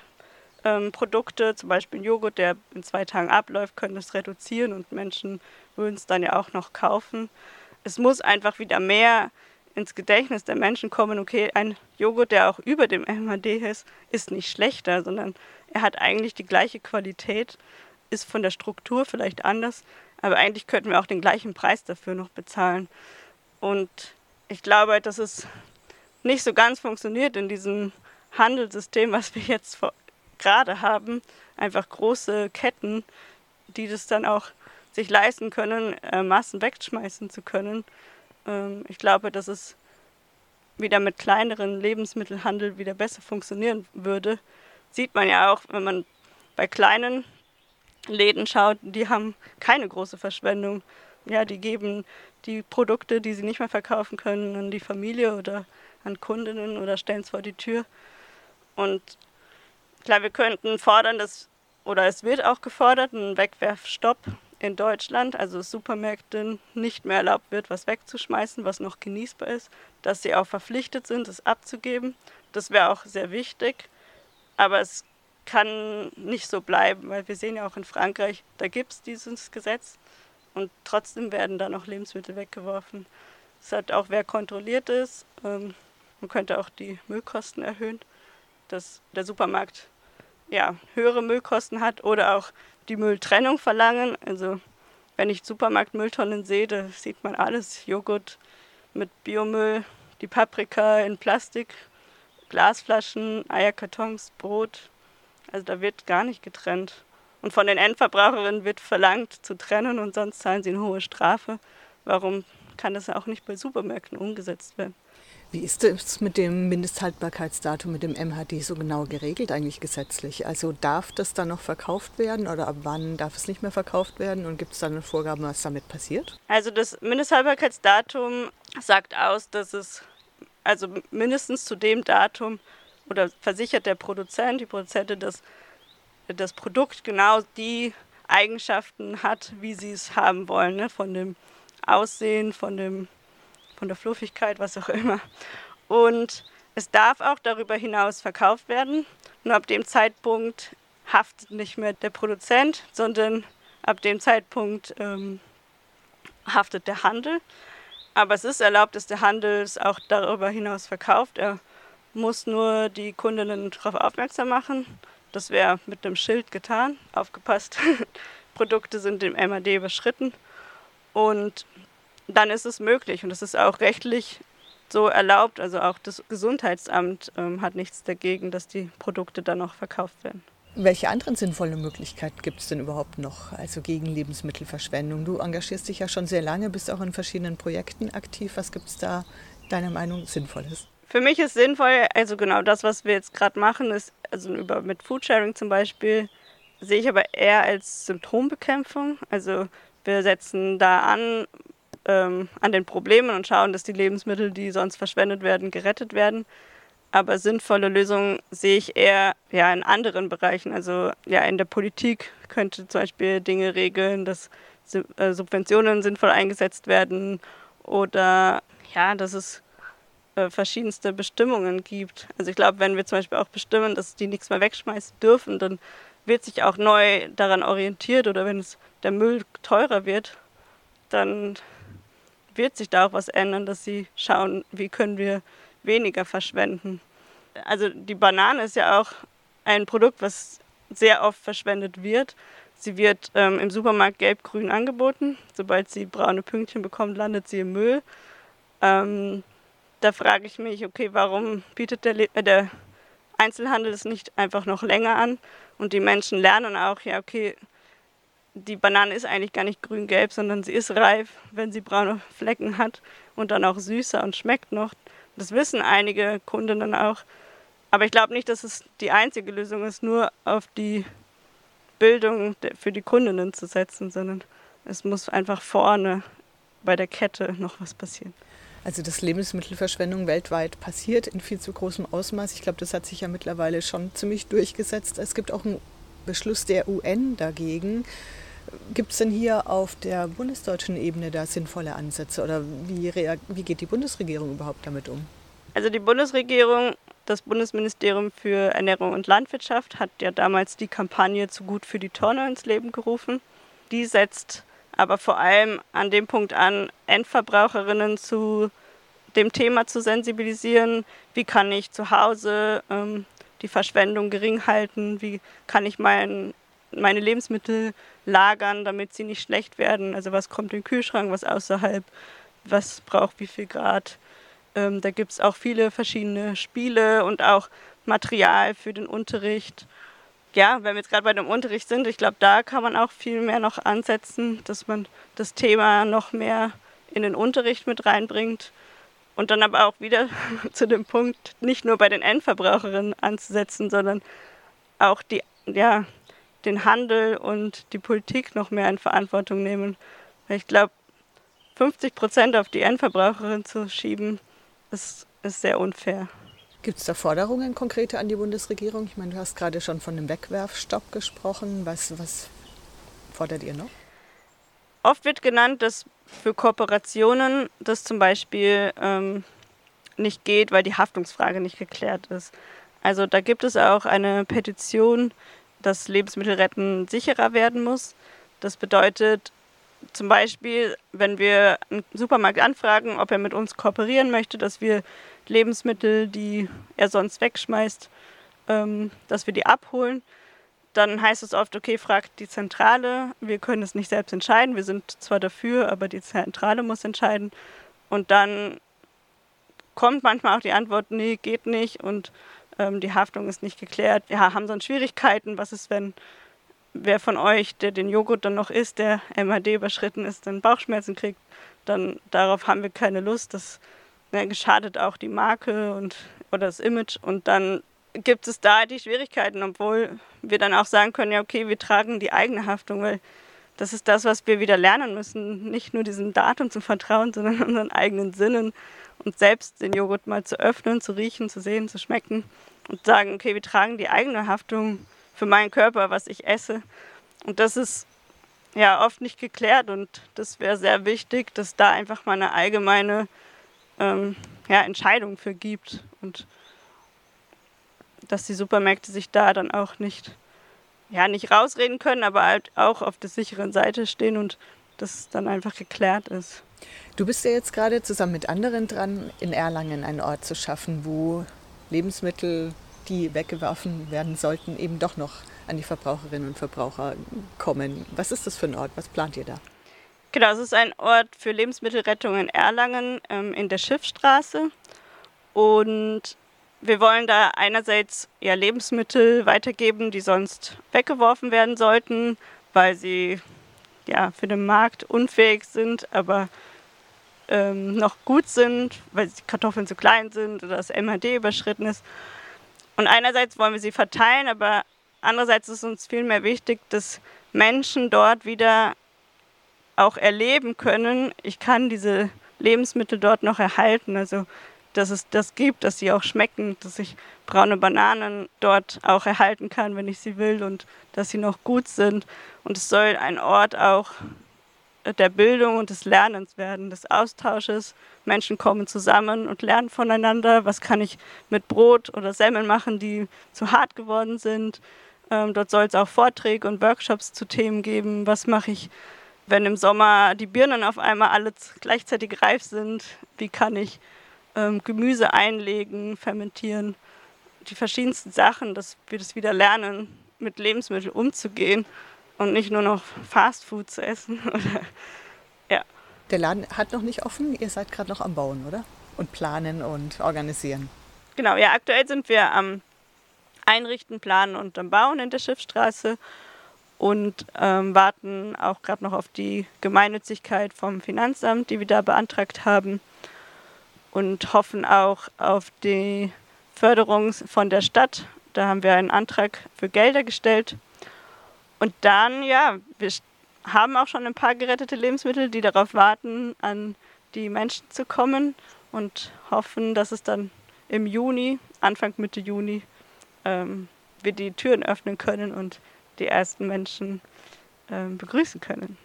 Ähm, Produkte, zum Beispiel Joghurt, der in zwei Tagen abläuft, können das reduzieren und Menschen würden es dann ja auch noch kaufen. Es muss einfach wieder mehr ins Gedächtnis der Menschen kommen, okay, ein Joghurt, der auch über dem MAD ist, ist nicht schlechter, sondern er hat eigentlich die gleiche Qualität, ist von der Struktur vielleicht anders, aber eigentlich könnten wir auch den gleichen Preis dafür noch bezahlen. Und ich glaube, dass es nicht so ganz funktioniert in diesem Handelssystem, was wir jetzt gerade haben. Einfach große Ketten, die das dann auch sich leisten können, äh, Massen wegschmeißen zu können. Ähm, ich glaube, dass es wieder mit kleineren Lebensmittelhandel wieder besser funktionieren würde, sieht man ja auch, wenn man bei kleinen Läden schaut, die haben keine große Verschwendung. Ja, die geben die Produkte, die sie nicht mehr verkaufen können, an die Familie oder an Kundinnen oder stellen es vor die Tür. Und klar, wir könnten fordern, dass, oder es wird auch gefordert, ein Wegwerfstopp in Deutschland, also Supermärkten nicht mehr erlaubt wird, was wegzuschmeißen, was noch genießbar ist, dass sie auch verpflichtet sind, es abzugeben. Das wäre auch sehr wichtig. Aber es kann nicht so bleiben, weil wir sehen ja auch in Frankreich, da gibt es dieses Gesetz und trotzdem werden da noch Lebensmittel weggeworfen. Es hat auch, wer kontrolliert ist. Ähm, man könnte auch die Müllkosten erhöhen, dass der Supermarkt ja, höhere Müllkosten hat oder auch die Mülltrennung verlangen. Also wenn ich Supermarktmülltonnen sehe, da sieht man alles. Joghurt mit Biomüll, die Paprika in Plastik, Glasflaschen, Eierkartons, Brot. Also da wird gar nicht getrennt. Und von den Endverbraucherinnen wird verlangt zu trennen und sonst zahlen sie eine hohe Strafe. Warum kann das auch nicht bei Supermärkten umgesetzt werden? Wie ist es mit dem Mindesthaltbarkeitsdatum, mit dem MHD so genau geregelt eigentlich gesetzlich? Also darf das dann noch verkauft werden oder ab wann darf es nicht mehr verkauft werden und gibt es dann Vorgaben, was damit passiert? Also das Mindesthaltbarkeitsdatum sagt aus, dass es also mindestens zu dem Datum oder versichert der Produzent, die Produzentin, dass das Produkt genau die Eigenschaften hat, wie sie es haben wollen, ne? von dem Aussehen, von dem von der Fluffigkeit, was auch immer. Und es darf auch darüber hinaus verkauft werden. Nur ab dem Zeitpunkt haftet nicht mehr der Produzent, sondern ab dem Zeitpunkt ähm, haftet der Handel. Aber es ist erlaubt, dass der Handel es auch darüber hinaus verkauft. Er muss nur die Kundinnen darauf aufmerksam machen. Das wäre mit einem Schild getan. Aufgepasst, [laughs] Produkte sind im MAD überschritten. Und dann ist es möglich und es ist auch rechtlich so erlaubt. Also auch das Gesundheitsamt ähm, hat nichts dagegen, dass die Produkte dann noch verkauft werden. Welche anderen sinnvolle Möglichkeiten gibt es denn überhaupt noch, also gegen Lebensmittelverschwendung? Du engagierst dich ja schon sehr lange, bist auch in verschiedenen Projekten aktiv. Was gibt es da deiner Meinung Sinnvolles? Für mich ist sinnvoll, also genau das, was wir jetzt gerade machen, ist, also über, mit Foodsharing zum Beispiel, sehe ich aber eher als Symptombekämpfung. Also wir setzen da an, ähm, an den Problemen und schauen, dass die Lebensmittel, die sonst verschwendet werden, gerettet werden. Aber sinnvolle Lösungen sehe ich eher ja, in anderen Bereichen. Also ja, in der Politik könnte zum Beispiel Dinge regeln, dass äh, Subventionen sinnvoll eingesetzt werden oder ja, dass es äh, verschiedenste Bestimmungen gibt. Also ich glaube, wenn wir zum Beispiel auch bestimmen, dass die nichts mehr wegschmeißen dürfen, dann wird sich auch neu daran orientiert oder wenn es der Müll teurer wird, dann wird sich da auch was ändern, dass sie schauen, wie können wir weniger verschwenden. Also die Banane ist ja auch ein Produkt, was sehr oft verschwendet wird. Sie wird ähm, im Supermarkt gelb-grün angeboten. Sobald sie braune Pünktchen bekommt, landet sie im Müll. Ähm, da frage ich mich, okay, warum bietet der, äh, der Einzelhandel es nicht einfach noch länger an? Und die Menschen lernen auch, ja, okay, die Banane ist eigentlich gar nicht grün-gelb, sondern sie ist reif, wenn sie braune Flecken hat und dann auch süßer und schmeckt noch. Das wissen einige Kundinnen auch. Aber ich glaube nicht, dass es die einzige Lösung ist, nur auf die Bildung für die Kundinnen zu setzen, sondern es muss einfach vorne bei der Kette noch was passieren. Also dass Lebensmittelverschwendung weltweit passiert in viel zu großem Ausmaß. Ich glaube, das hat sich ja mittlerweile schon ziemlich durchgesetzt. Es gibt auch einen Beschluss der UN dagegen. Gibt es denn hier auf der bundesdeutschen Ebene da sinnvolle Ansätze oder wie, wie geht die Bundesregierung überhaupt damit um? Also die Bundesregierung, das Bundesministerium für Ernährung und Landwirtschaft hat ja damals die Kampagne zu gut für die Tonne ins Leben gerufen. Die setzt aber vor allem an dem Punkt an, Endverbraucherinnen zu dem Thema zu sensibilisieren. Wie kann ich zu Hause ähm, die Verschwendung gering halten? Wie kann ich mein, meine Lebensmittel lagern, damit sie nicht schlecht werden? Also was kommt in den Kühlschrank, was außerhalb, was braucht wie viel Grad? Ähm, da gibt es auch viele verschiedene Spiele und auch Material für den Unterricht ja, wenn wir jetzt gerade bei dem Unterricht sind, ich glaube, da kann man auch viel mehr noch ansetzen, dass man das Thema noch mehr in den Unterricht mit reinbringt. Und dann aber auch wieder [laughs] zu dem Punkt, nicht nur bei den Endverbraucherinnen anzusetzen, sondern auch die, ja, den Handel und die Politik noch mehr in Verantwortung nehmen. Ich glaube, 50 Prozent auf die Endverbraucherin zu schieben, ist, ist sehr unfair. Gibt es da Forderungen konkrete an die Bundesregierung? Ich meine, du hast gerade schon von einem Wegwerfstopp gesprochen. Was, was fordert ihr noch? Oft wird genannt, dass für Kooperationen das zum Beispiel ähm, nicht geht, weil die Haftungsfrage nicht geklärt ist. Also da gibt es auch eine Petition, dass Lebensmittelretten sicherer werden muss. Das bedeutet zum Beispiel, wenn wir einen Supermarkt anfragen, ob er mit uns kooperieren möchte, dass wir Lebensmittel, die er sonst wegschmeißt, ähm, dass wir die abholen, dann heißt es oft, okay, fragt die Zentrale, wir können es nicht selbst entscheiden, wir sind zwar dafür, aber die Zentrale muss entscheiden. Und dann kommt manchmal auch die Antwort, nee, geht nicht und ähm, die Haftung ist nicht geklärt. Ja, haben sonst Schwierigkeiten, was ist, wenn wer von euch, der den Joghurt dann noch isst, der MHD überschritten ist, dann Bauchschmerzen kriegt, dann darauf haben wir keine Lust. Das ne, geschadet auch die Marke und oder das Image und dann gibt es da die Schwierigkeiten, obwohl wir dann auch sagen können, ja okay, wir tragen die eigene Haftung, weil das ist das, was wir wieder lernen müssen, nicht nur diesem Datum zu vertrauen, sondern [laughs] unseren eigenen Sinnen und selbst den Joghurt mal zu öffnen, zu riechen, zu sehen, zu schmecken und sagen, okay, wir tragen die eigene Haftung für meinen Körper, was ich esse. Und das ist ja oft nicht geklärt und das wäre sehr wichtig, dass da einfach mal eine allgemeine ähm, ja, Entscheidung für gibt und dass die Supermärkte sich da dann auch nicht, ja, nicht rausreden können, aber halt auch auf der sicheren Seite stehen und das dann einfach geklärt ist. Du bist ja jetzt gerade zusammen mit anderen dran, in Erlangen einen Ort zu schaffen, wo Lebensmittel, die weggeworfen werden sollten, eben doch noch an die Verbraucherinnen und Verbraucher kommen. Was ist das für ein Ort? Was plant ihr da? Genau, es ist ein Ort für Lebensmittelrettung in Erlangen ähm, in der Schiffstraße. Und wir wollen da einerseits ja, Lebensmittel weitergeben, die sonst weggeworfen werden sollten, weil sie ja, für den Markt unfähig sind, aber ähm, noch gut sind, weil die Kartoffeln zu klein sind oder das MHD überschritten ist. Und einerseits wollen wir sie verteilen, aber andererseits ist uns vielmehr wichtig, dass Menschen dort wieder auch erleben können, ich kann diese Lebensmittel dort noch erhalten. Also dass es das gibt, dass sie auch schmecken, dass ich braune Bananen dort auch erhalten kann, wenn ich sie will und dass sie noch gut sind. Und es soll ein Ort auch der Bildung und des Lernens werden, des Austausches. Menschen kommen zusammen und lernen voneinander. Was kann ich mit Brot oder Semmeln machen, die zu hart geworden sind? Ähm, dort soll es auch Vorträge und Workshops zu Themen geben. Was mache ich, wenn im Sommer die Birnen auf einmal alle gleichzeitig reif sind? Wie kann ich ähm, Gemüse einlegen, fermentieren? Die verschiedensten Sachen, dass wir das wieder lernen, mit Lebensmitteln umzugehen und nicht nur noch Fastfood zu essen. [laughs] ja. Der Laden hat noch nicht offen, ihr seid gerade noch am Bauen, oder? Und planen und organisieren. Genau, ja, aktuell sind wir am Einrichten, Planen und am Bauen in der Schiffstraße und ähm, warten auch gerade noch auf die Gemeinnützigkeit vom Finanzamt, die wir da beantragt haben und hoffen auch auf die Förderung von der Stadt. Da haben wir einen Antrag für Gelder gestellt und dann, ja, wir haben auch schon ein paar gerettete Lebensmittel, die darauf warten, an die Menschen zu kommen und hoffen, dass es dann im Juni, Anfang Mitte Juni, ähm, wir die Türen öffnen können und die ersten Menschen ähm, begrüßen können.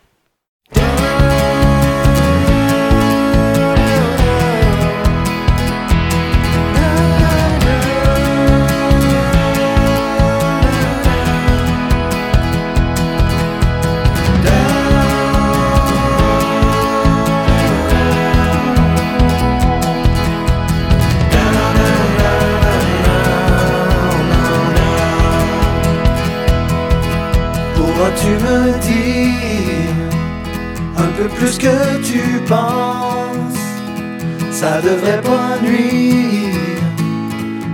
Plus que tu penses. Ça devrait pas nuire,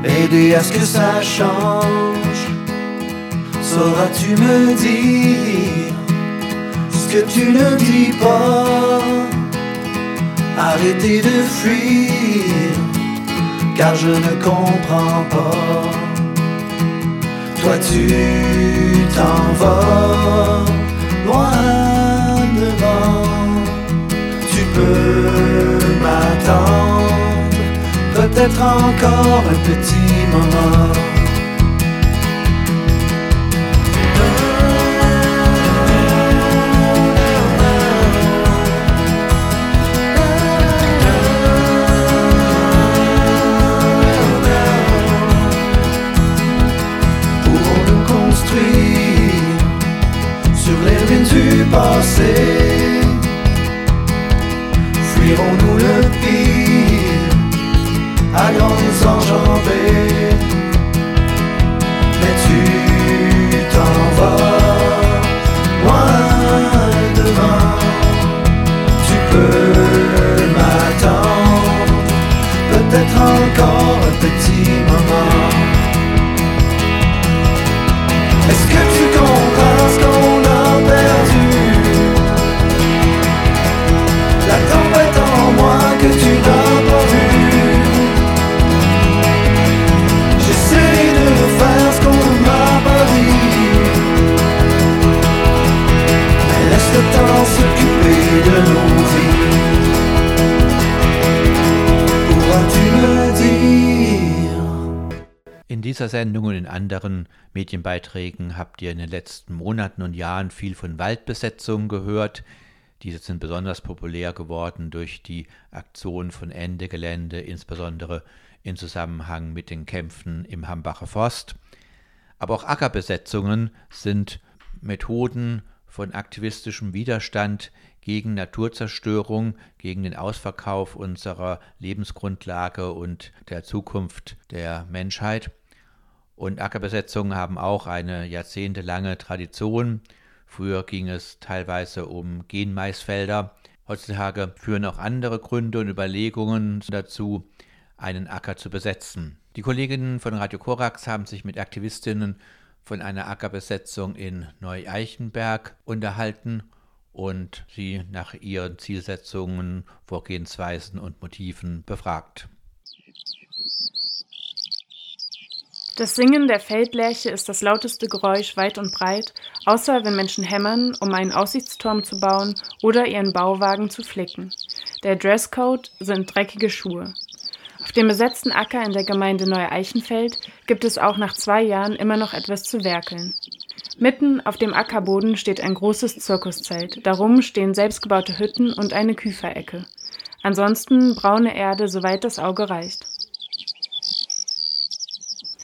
aider à ce que ça change. Sauras-tu me dire ce que tu ne dis pas? Arrêtez de fuir, car je ne comprends pas. Toi tu t'en vas Tu peux m'attendre, peut-être encore un petit moment. Pour nous construire sur les ruines du passé. Fuirons-nous le pire, allons-nous enjamber. Mais tu t'en vas loin devant, tu peux m'attendre, peut-être encore un petit moment. Le temps s'occuper de nos vies. Pourras-tu me dire In dieser Sendung und in anderen Medienbeiträgen habt ihr in den letzten Monaten und Jahren viel von Waldbesetzungen gehört. Diese sind besonders populär geworden durch die Aktion von Ende Gelände, insbesondere in Zusammenhang mit den Kämpfen im Hambacher Forst. Aber auch Ackerbesetzungen sind Methoden von aktivistischem Widerstand gegen Naturzerstörung, gegen den Ausverkauf unserer Lebensgrundlage und der Zukunft der Menschheit. Und Ackerbesetzungen haben auch eine jahrzehntelange Tradition. Früher ging es teilweise um Genmaisfelder. Heutzutage führen auch andere Gründe und Überlegungen dazu, einen Acker zu besetzen. Die Kolleginnen von Radio Korax haben sich mit Aktivistinnen von einer Ackerbesetzung in Neu-Eichenberg unterhalten und sie nach ihren Zielsetzungen, Vorgehensweisen und Motiven befragt. Das Singen der Feldlerche ist das lauteste Geräusch weit und breit, außer wenn Menschen hämmern, um einen Aussichtsturm zu bauen oder ihren Bauwagen zu flicken. Der Dresscode sind dreckige Schuhe. Auf dem besetzten Acker in der Gemeinde Neu-Eichenfeld gibt es auch nach zwei Jahren immer noch etwas zu werkeln. Mitten auf dem Ackerboden steht ein großes Zirkuszelt. Darum stehen selbstgebaute Hütten und eine Küferecke. Ansonsten braune Erde, soweit das Auge reicht.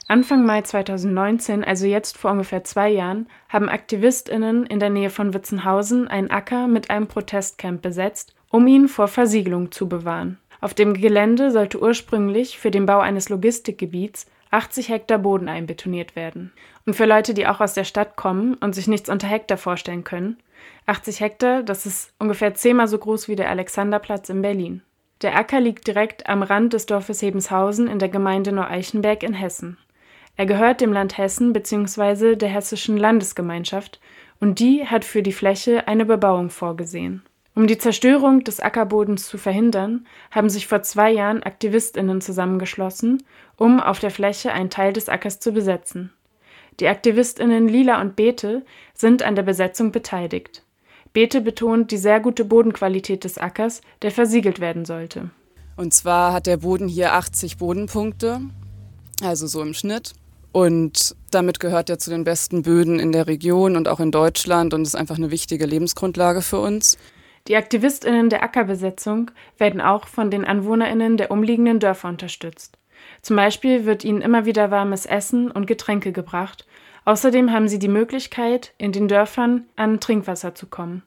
Anfang Mai 2019, also jetzt vor ungefähr zwei Jahren, haben AktivistInnen in der Nähe von Witzenhausen einen Acker mit einem Protestcamp besetzt, um ihn vor Versiegelung zu bewahren. Auf dem Gelände sollte ursprünglich für den Bau eines Logistikgebiets 80 Hektar Boden einbetoniert werden. Und für Leute, die auch aus der Stadt kommen und sich nichts unter Hektar vorstellen können, 80 Hektar, das ist ungefähr zehnmal so groß wie der Alexanderplatz in Berlin. Der Acker liegt direkt am Rand des Dorfes Hebenshausen in der Gemeinde Neu-Eichenberg in Hessen. Er gehört dem Land Hessen bzw. der Hessischen Landesgemeinschaft und die hat für die Fläche eine Bebauung vorgesehen. Um die Zerstörung des Ackerbodens zu verhindern, haben sich vor zwei Jahren Aktivistinnen zusammengeschlossen, um auf der Fläche einen Teil des Ackers zu besetzen. Die Aktivistinnen Lila und Beete sind an der Besetzung beteiligt. Beete betont die sehr gute Bodenqualität des Ackers, der versiegelt werden sollte. Und zwar hat der Boden hier 80 Bodenpunkte, also so im Schnitt. Und damit gehört er zu den besten Böden in der Region und auch in Deutschland und ist einfach eine wichtige Lebensgrundlage für uns. Die AktivistInnen der Ackerbesetzung werden auch von den AnwohnerInnen der umliegenden Dörfer unterstützt. Zum Beispiel wird ihnen immer wieder warmes Essen und Getränke gebracht. Außerdem haben sie die Möglichkeit, in den Dörfern an Trinkwasser zu kommen.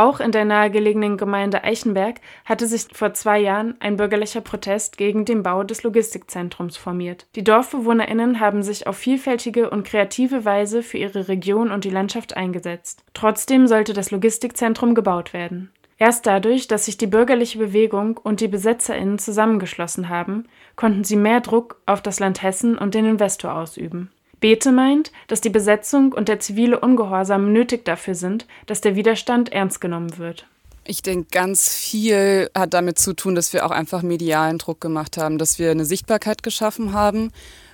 Auch in der nahegelegenen Gemeinde Eichenberg hatte sich vor zwei Jahren ein bürgerlicher Protest gegen den Bau des Logistikzentrums formiert. Die DorfbewohnerInnen haben sich auf vielfältige und kreative Weise für ihre Region und die Landschaft eingesetzt. Trotzdem sollte das Logistikzentrum gebaut werden. Erst dadurch, dass sich die bürgerliche Bewegung und die BesetzerInnen zusammengeschlossen haben, konnten sie mehr Druck auf das Land Hessen und den Investor ausüben. Beete meint, dass die Besetzung und der zivile Ungehorsam nötig dafür sind, dass der Widerstand ernst genommen wird. Ich denke, ganz viel hat damit zu tun, dass wir auch einfach medialen Druck gemacht haben, dass wir eine Sichtbarkeit geschaffen haben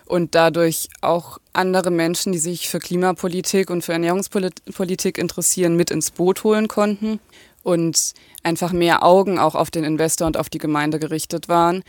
und dadurch auch andere Menschen, die sich für Klimapolitik und für Ernährungspolitik interessieren, mit ins Boot holen konnten und einfach mehr Augen auch auf den Investor und auf die Gemeinde gerichtet waren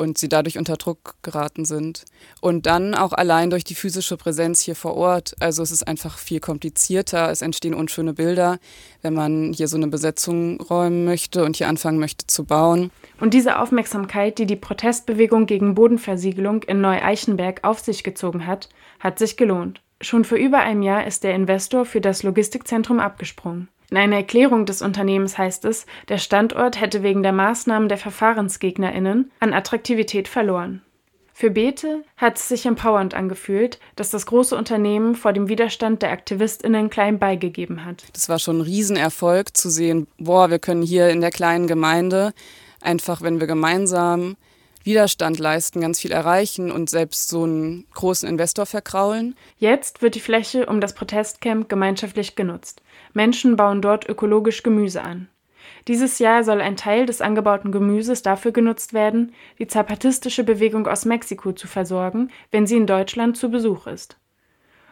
und sie dadurch unter Druck geraten sind. Und dann auch allein durch die physische Präsenz hier vor Ort. Also es ist einfach viel komplizierter, es entstehen unschöne Bilder, wenn man hier so eine Besetzung räumen möchte und hier anfangen möchte zu bauen. Und diese Aufmerksamkeit, die die Protestbewegung gegen Bodenversiegelung in Neu-Eichenberg auf sich gezogen hat, hat sich gelohnt. Schon vor über einem Jahr ist der Investor für das Logistikzentrum abgesprungen. In einer Erklärung des Unternehmens heißt es, der Standort hätte wegen der Maßnahmen der VerfahrensgegnerInnen an Attraktivität verloren. Für Beete hat es sich empowernd angefühlt, dass das große Unternehmen vor dem Widerstand der AktivistInnen klein beigegeben hat. Das war schon ein Riesenerfolg zu sehen, boah, wir können hier in der kleinen Gemeinde einfach, wenn wir gemeinsam Widerstand leisten, ganz viel erreichen und selbst so einen großen Investor verkraulen. Jetzt wird die Fläche um das Protestcamp gemeinschaftlich genutzt. Menschen bauen dort ökologisch Gemüse an. Dieses Jahr soll ein Teil des angebauten Gemüses dafür genutzt werden, die zapatistische Bewegung aus Mexiko zu versorgen, wenn sie in Deutschland zu Besuch ist.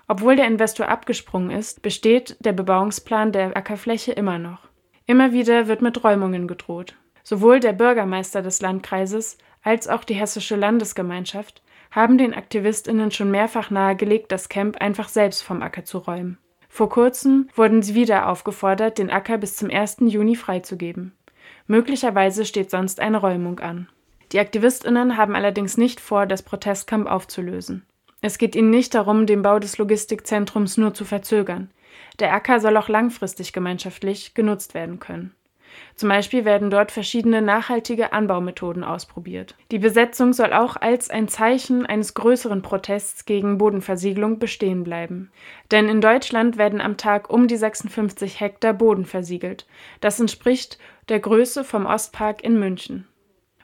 Obwohl der Investor abgesprungen ist, besteht der Bebauungsplan der Ackerfläche immer noch. Immer wieder wird mit Räumungen gedroht. Sowohl der Bürgermeister des Landkreises als auch die hessische Landesgemeinschaft haben den AktivistInnen schon mehrfach nahegelegt, das Camp einfach selbst vom Acker zu räumen. Vor kurzem wurden sie wieder aufgefordert, den Acker bis zum 1. Juni freizugeben. Möglicherweise steht sonst eine Räumung an. Die AktivistInnen haben allerdings nicht vor, das Protestcamp aufzulösen. Es geht ihnen nicht darum, den Bau des Logistikzentrums nur zu verzögern. Der Acker soll auch langfristig gemeinschaftlich genutzt werden können. Zum Beispiel werden dort verschiedene nachhaltige Anbaumethoden ausprobiert. Die Besetzung soll auch als ein Zeichen eines größeren Protests gegen Bodenversiegelung bestehen bleiben. Denn in Deutschland werden am Tag um die 56 Hektar Boden versiegelt. Das entspricht der Größe vom Ostpark in München.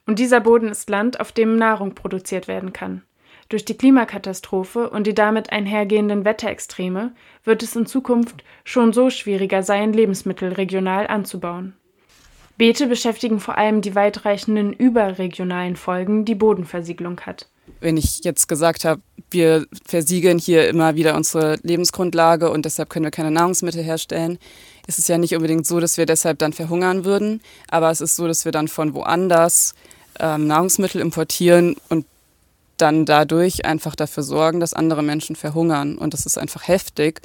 Und dieser Boden ist Land, auf dem Nahrung produziert werden kann. Durch die Klimakatastrophe und die damit einhergehenden Wetterextreme wird es in Zukunft schon so schwieriger sein, Lebensmittel regional anzubauen. Beete beschäftigen vor allem die weitreichenden überregionalen Folgen, die Bodenversiegelung hat. Wenn ich jetzt gesagt habe, wir versiegeln hier immer wieder unsere Lebensgrundlage und deshalb können wir keine Nahrungsmittel herstellen, ist es ja nicht unbedingt so, dass wir deshalb dann verhungern würden, aber es ist so, dass wir dann von woanders ähm, Nahrungsmittel importieren und dann dadurch einfach dafür sorgen, dass andere Menschen verhungern. Und das ist einfach heftig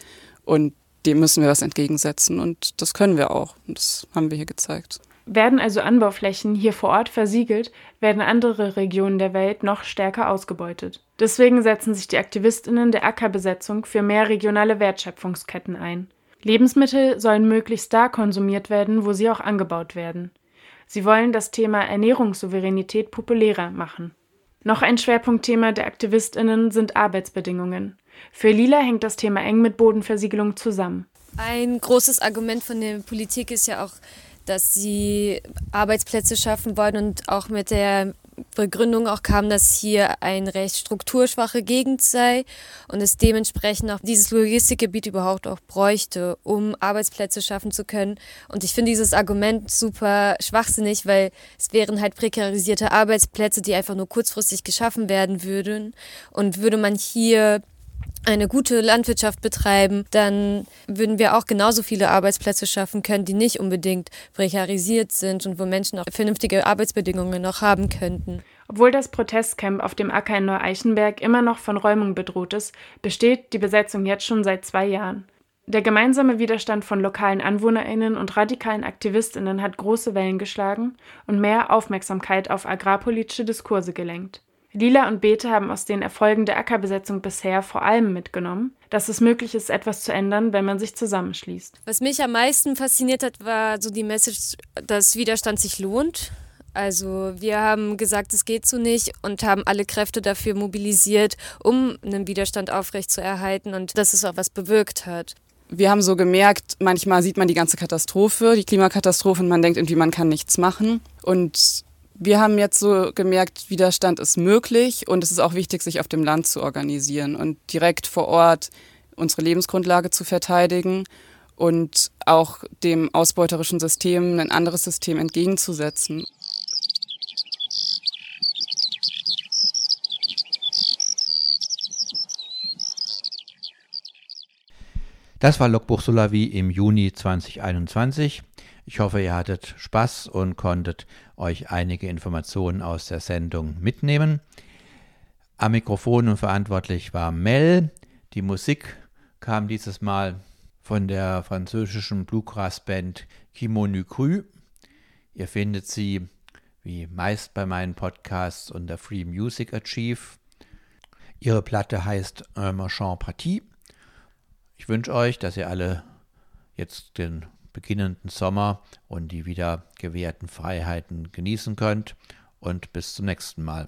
und dem müssen wir was entgegensetzen und das können wir auch. Und das haben wir hier gezeigt. Werden also Anbauflächen hier vor Ort versiegelt, werden andere Regionen der Welt noch stärker ausgebeutet. Deswegen setzen sich die Aktivistinnen der Ackerbesetzung für mehr regionale Wertschöpfungsketten ein. Lebensmittel sollen möglichst da konsumiert werden, wo sie auch angebaut werden. Sie wollen das Thema Ernährungssouveränität populärer machen. Noch ein Schwerpunktthema der Aktivistinnen sind Arbeitsbedingungen. Für Lila hängt das Thema eng mit Bodenversiegelung zusammen. Ein großes Argument von der Politik ist ja auch, dass sie Arbeitsplätze schaffen wollen und auch mit der Begründung auch kam, dass hier eine recht strukturschwache Gegend sei und es dementsprechend auch dieses Logistikgebiet überhaupt auch bräuchte, um Arbeitsplätze schaffen zu können. Und ich finde dieses Argument super schwachsinnig, weil es wären halt prekarisierte Arbeitsplätze, die einfach nur kurzfristig geschaffen werden würden. Und würde man hier eine gute Landwirtschaft betreiben, dann würden wir auch genauso viele Arbeitsplätze schaffen können, die nicht unbedingt prekarisiert sind und wo Menschen auch vernünftige Arbeitsbedingungen noch haben könnten. Obwohl das Protestcamp auf dem Acker in Neu-Eichenberg immer noch von Räumung bedroht ist, besteht die Besetzung jetzt schon seit zwei Jahren. Der gemeinsame Widerstand von lokalen AnwohnerInnen und radikalen AktivistInnen hat große Wellen geschlagen und mehr Aufmerksamkeit auf agrarpolitische Diskurse gelenkt. Lila und Beete haben aus den Erfolgen der Ackerbesetzung bisher vor allem mitgenommen, dass es möglich ist, etwas zu ändern, wenn man sich zusammenschließt. Was mich am meisten fasziniert hat, war so die Message, dass Widerstand sich lohnt. Also wir haben gesagt, es geht so nicht und haben alle Kräfte dafür mobilisiert, um einen Widerstand aufrechtzuerhalten und dass es auch was bewirkt hat wir haben so gemerkt, manchmal sieht man die ganze Katastrophe, die Klimakatastrophe und man denkt irgendwie, man kann nichts machen. Und wir haben jetzt so gemerkt, Widerstand ist möglich und es ist auch wichtig, sich auf dem Land zu organisieren und direkt vor Ort unsere Lebensgrundlage zu verteidigen und auch dem ausbeuterischen System ein anderes System entgegenzusetzen. Das war Logbuch Solavi im Juni 2021. Ich hoffe, ihr hattet Spaß und konntet euch einige Informationen aus der Sendung mitnehmen. Am Mikrofon und verantwortlich war Mel. Die Musik kam dieses Mal von der französischen Bluegrass-Band Kimonu Cru. Ihr findet sie wie meist bei meinen Podcasts unter Free Music Achieve. Ihre Platte heißt Un Marchand Partie. Ich wünsche euch, dass ihr alle jetzt den beginnenden Sommer und die wieder gewährten Freiheiten genießen könnt. Und bis zum nächsten Mal.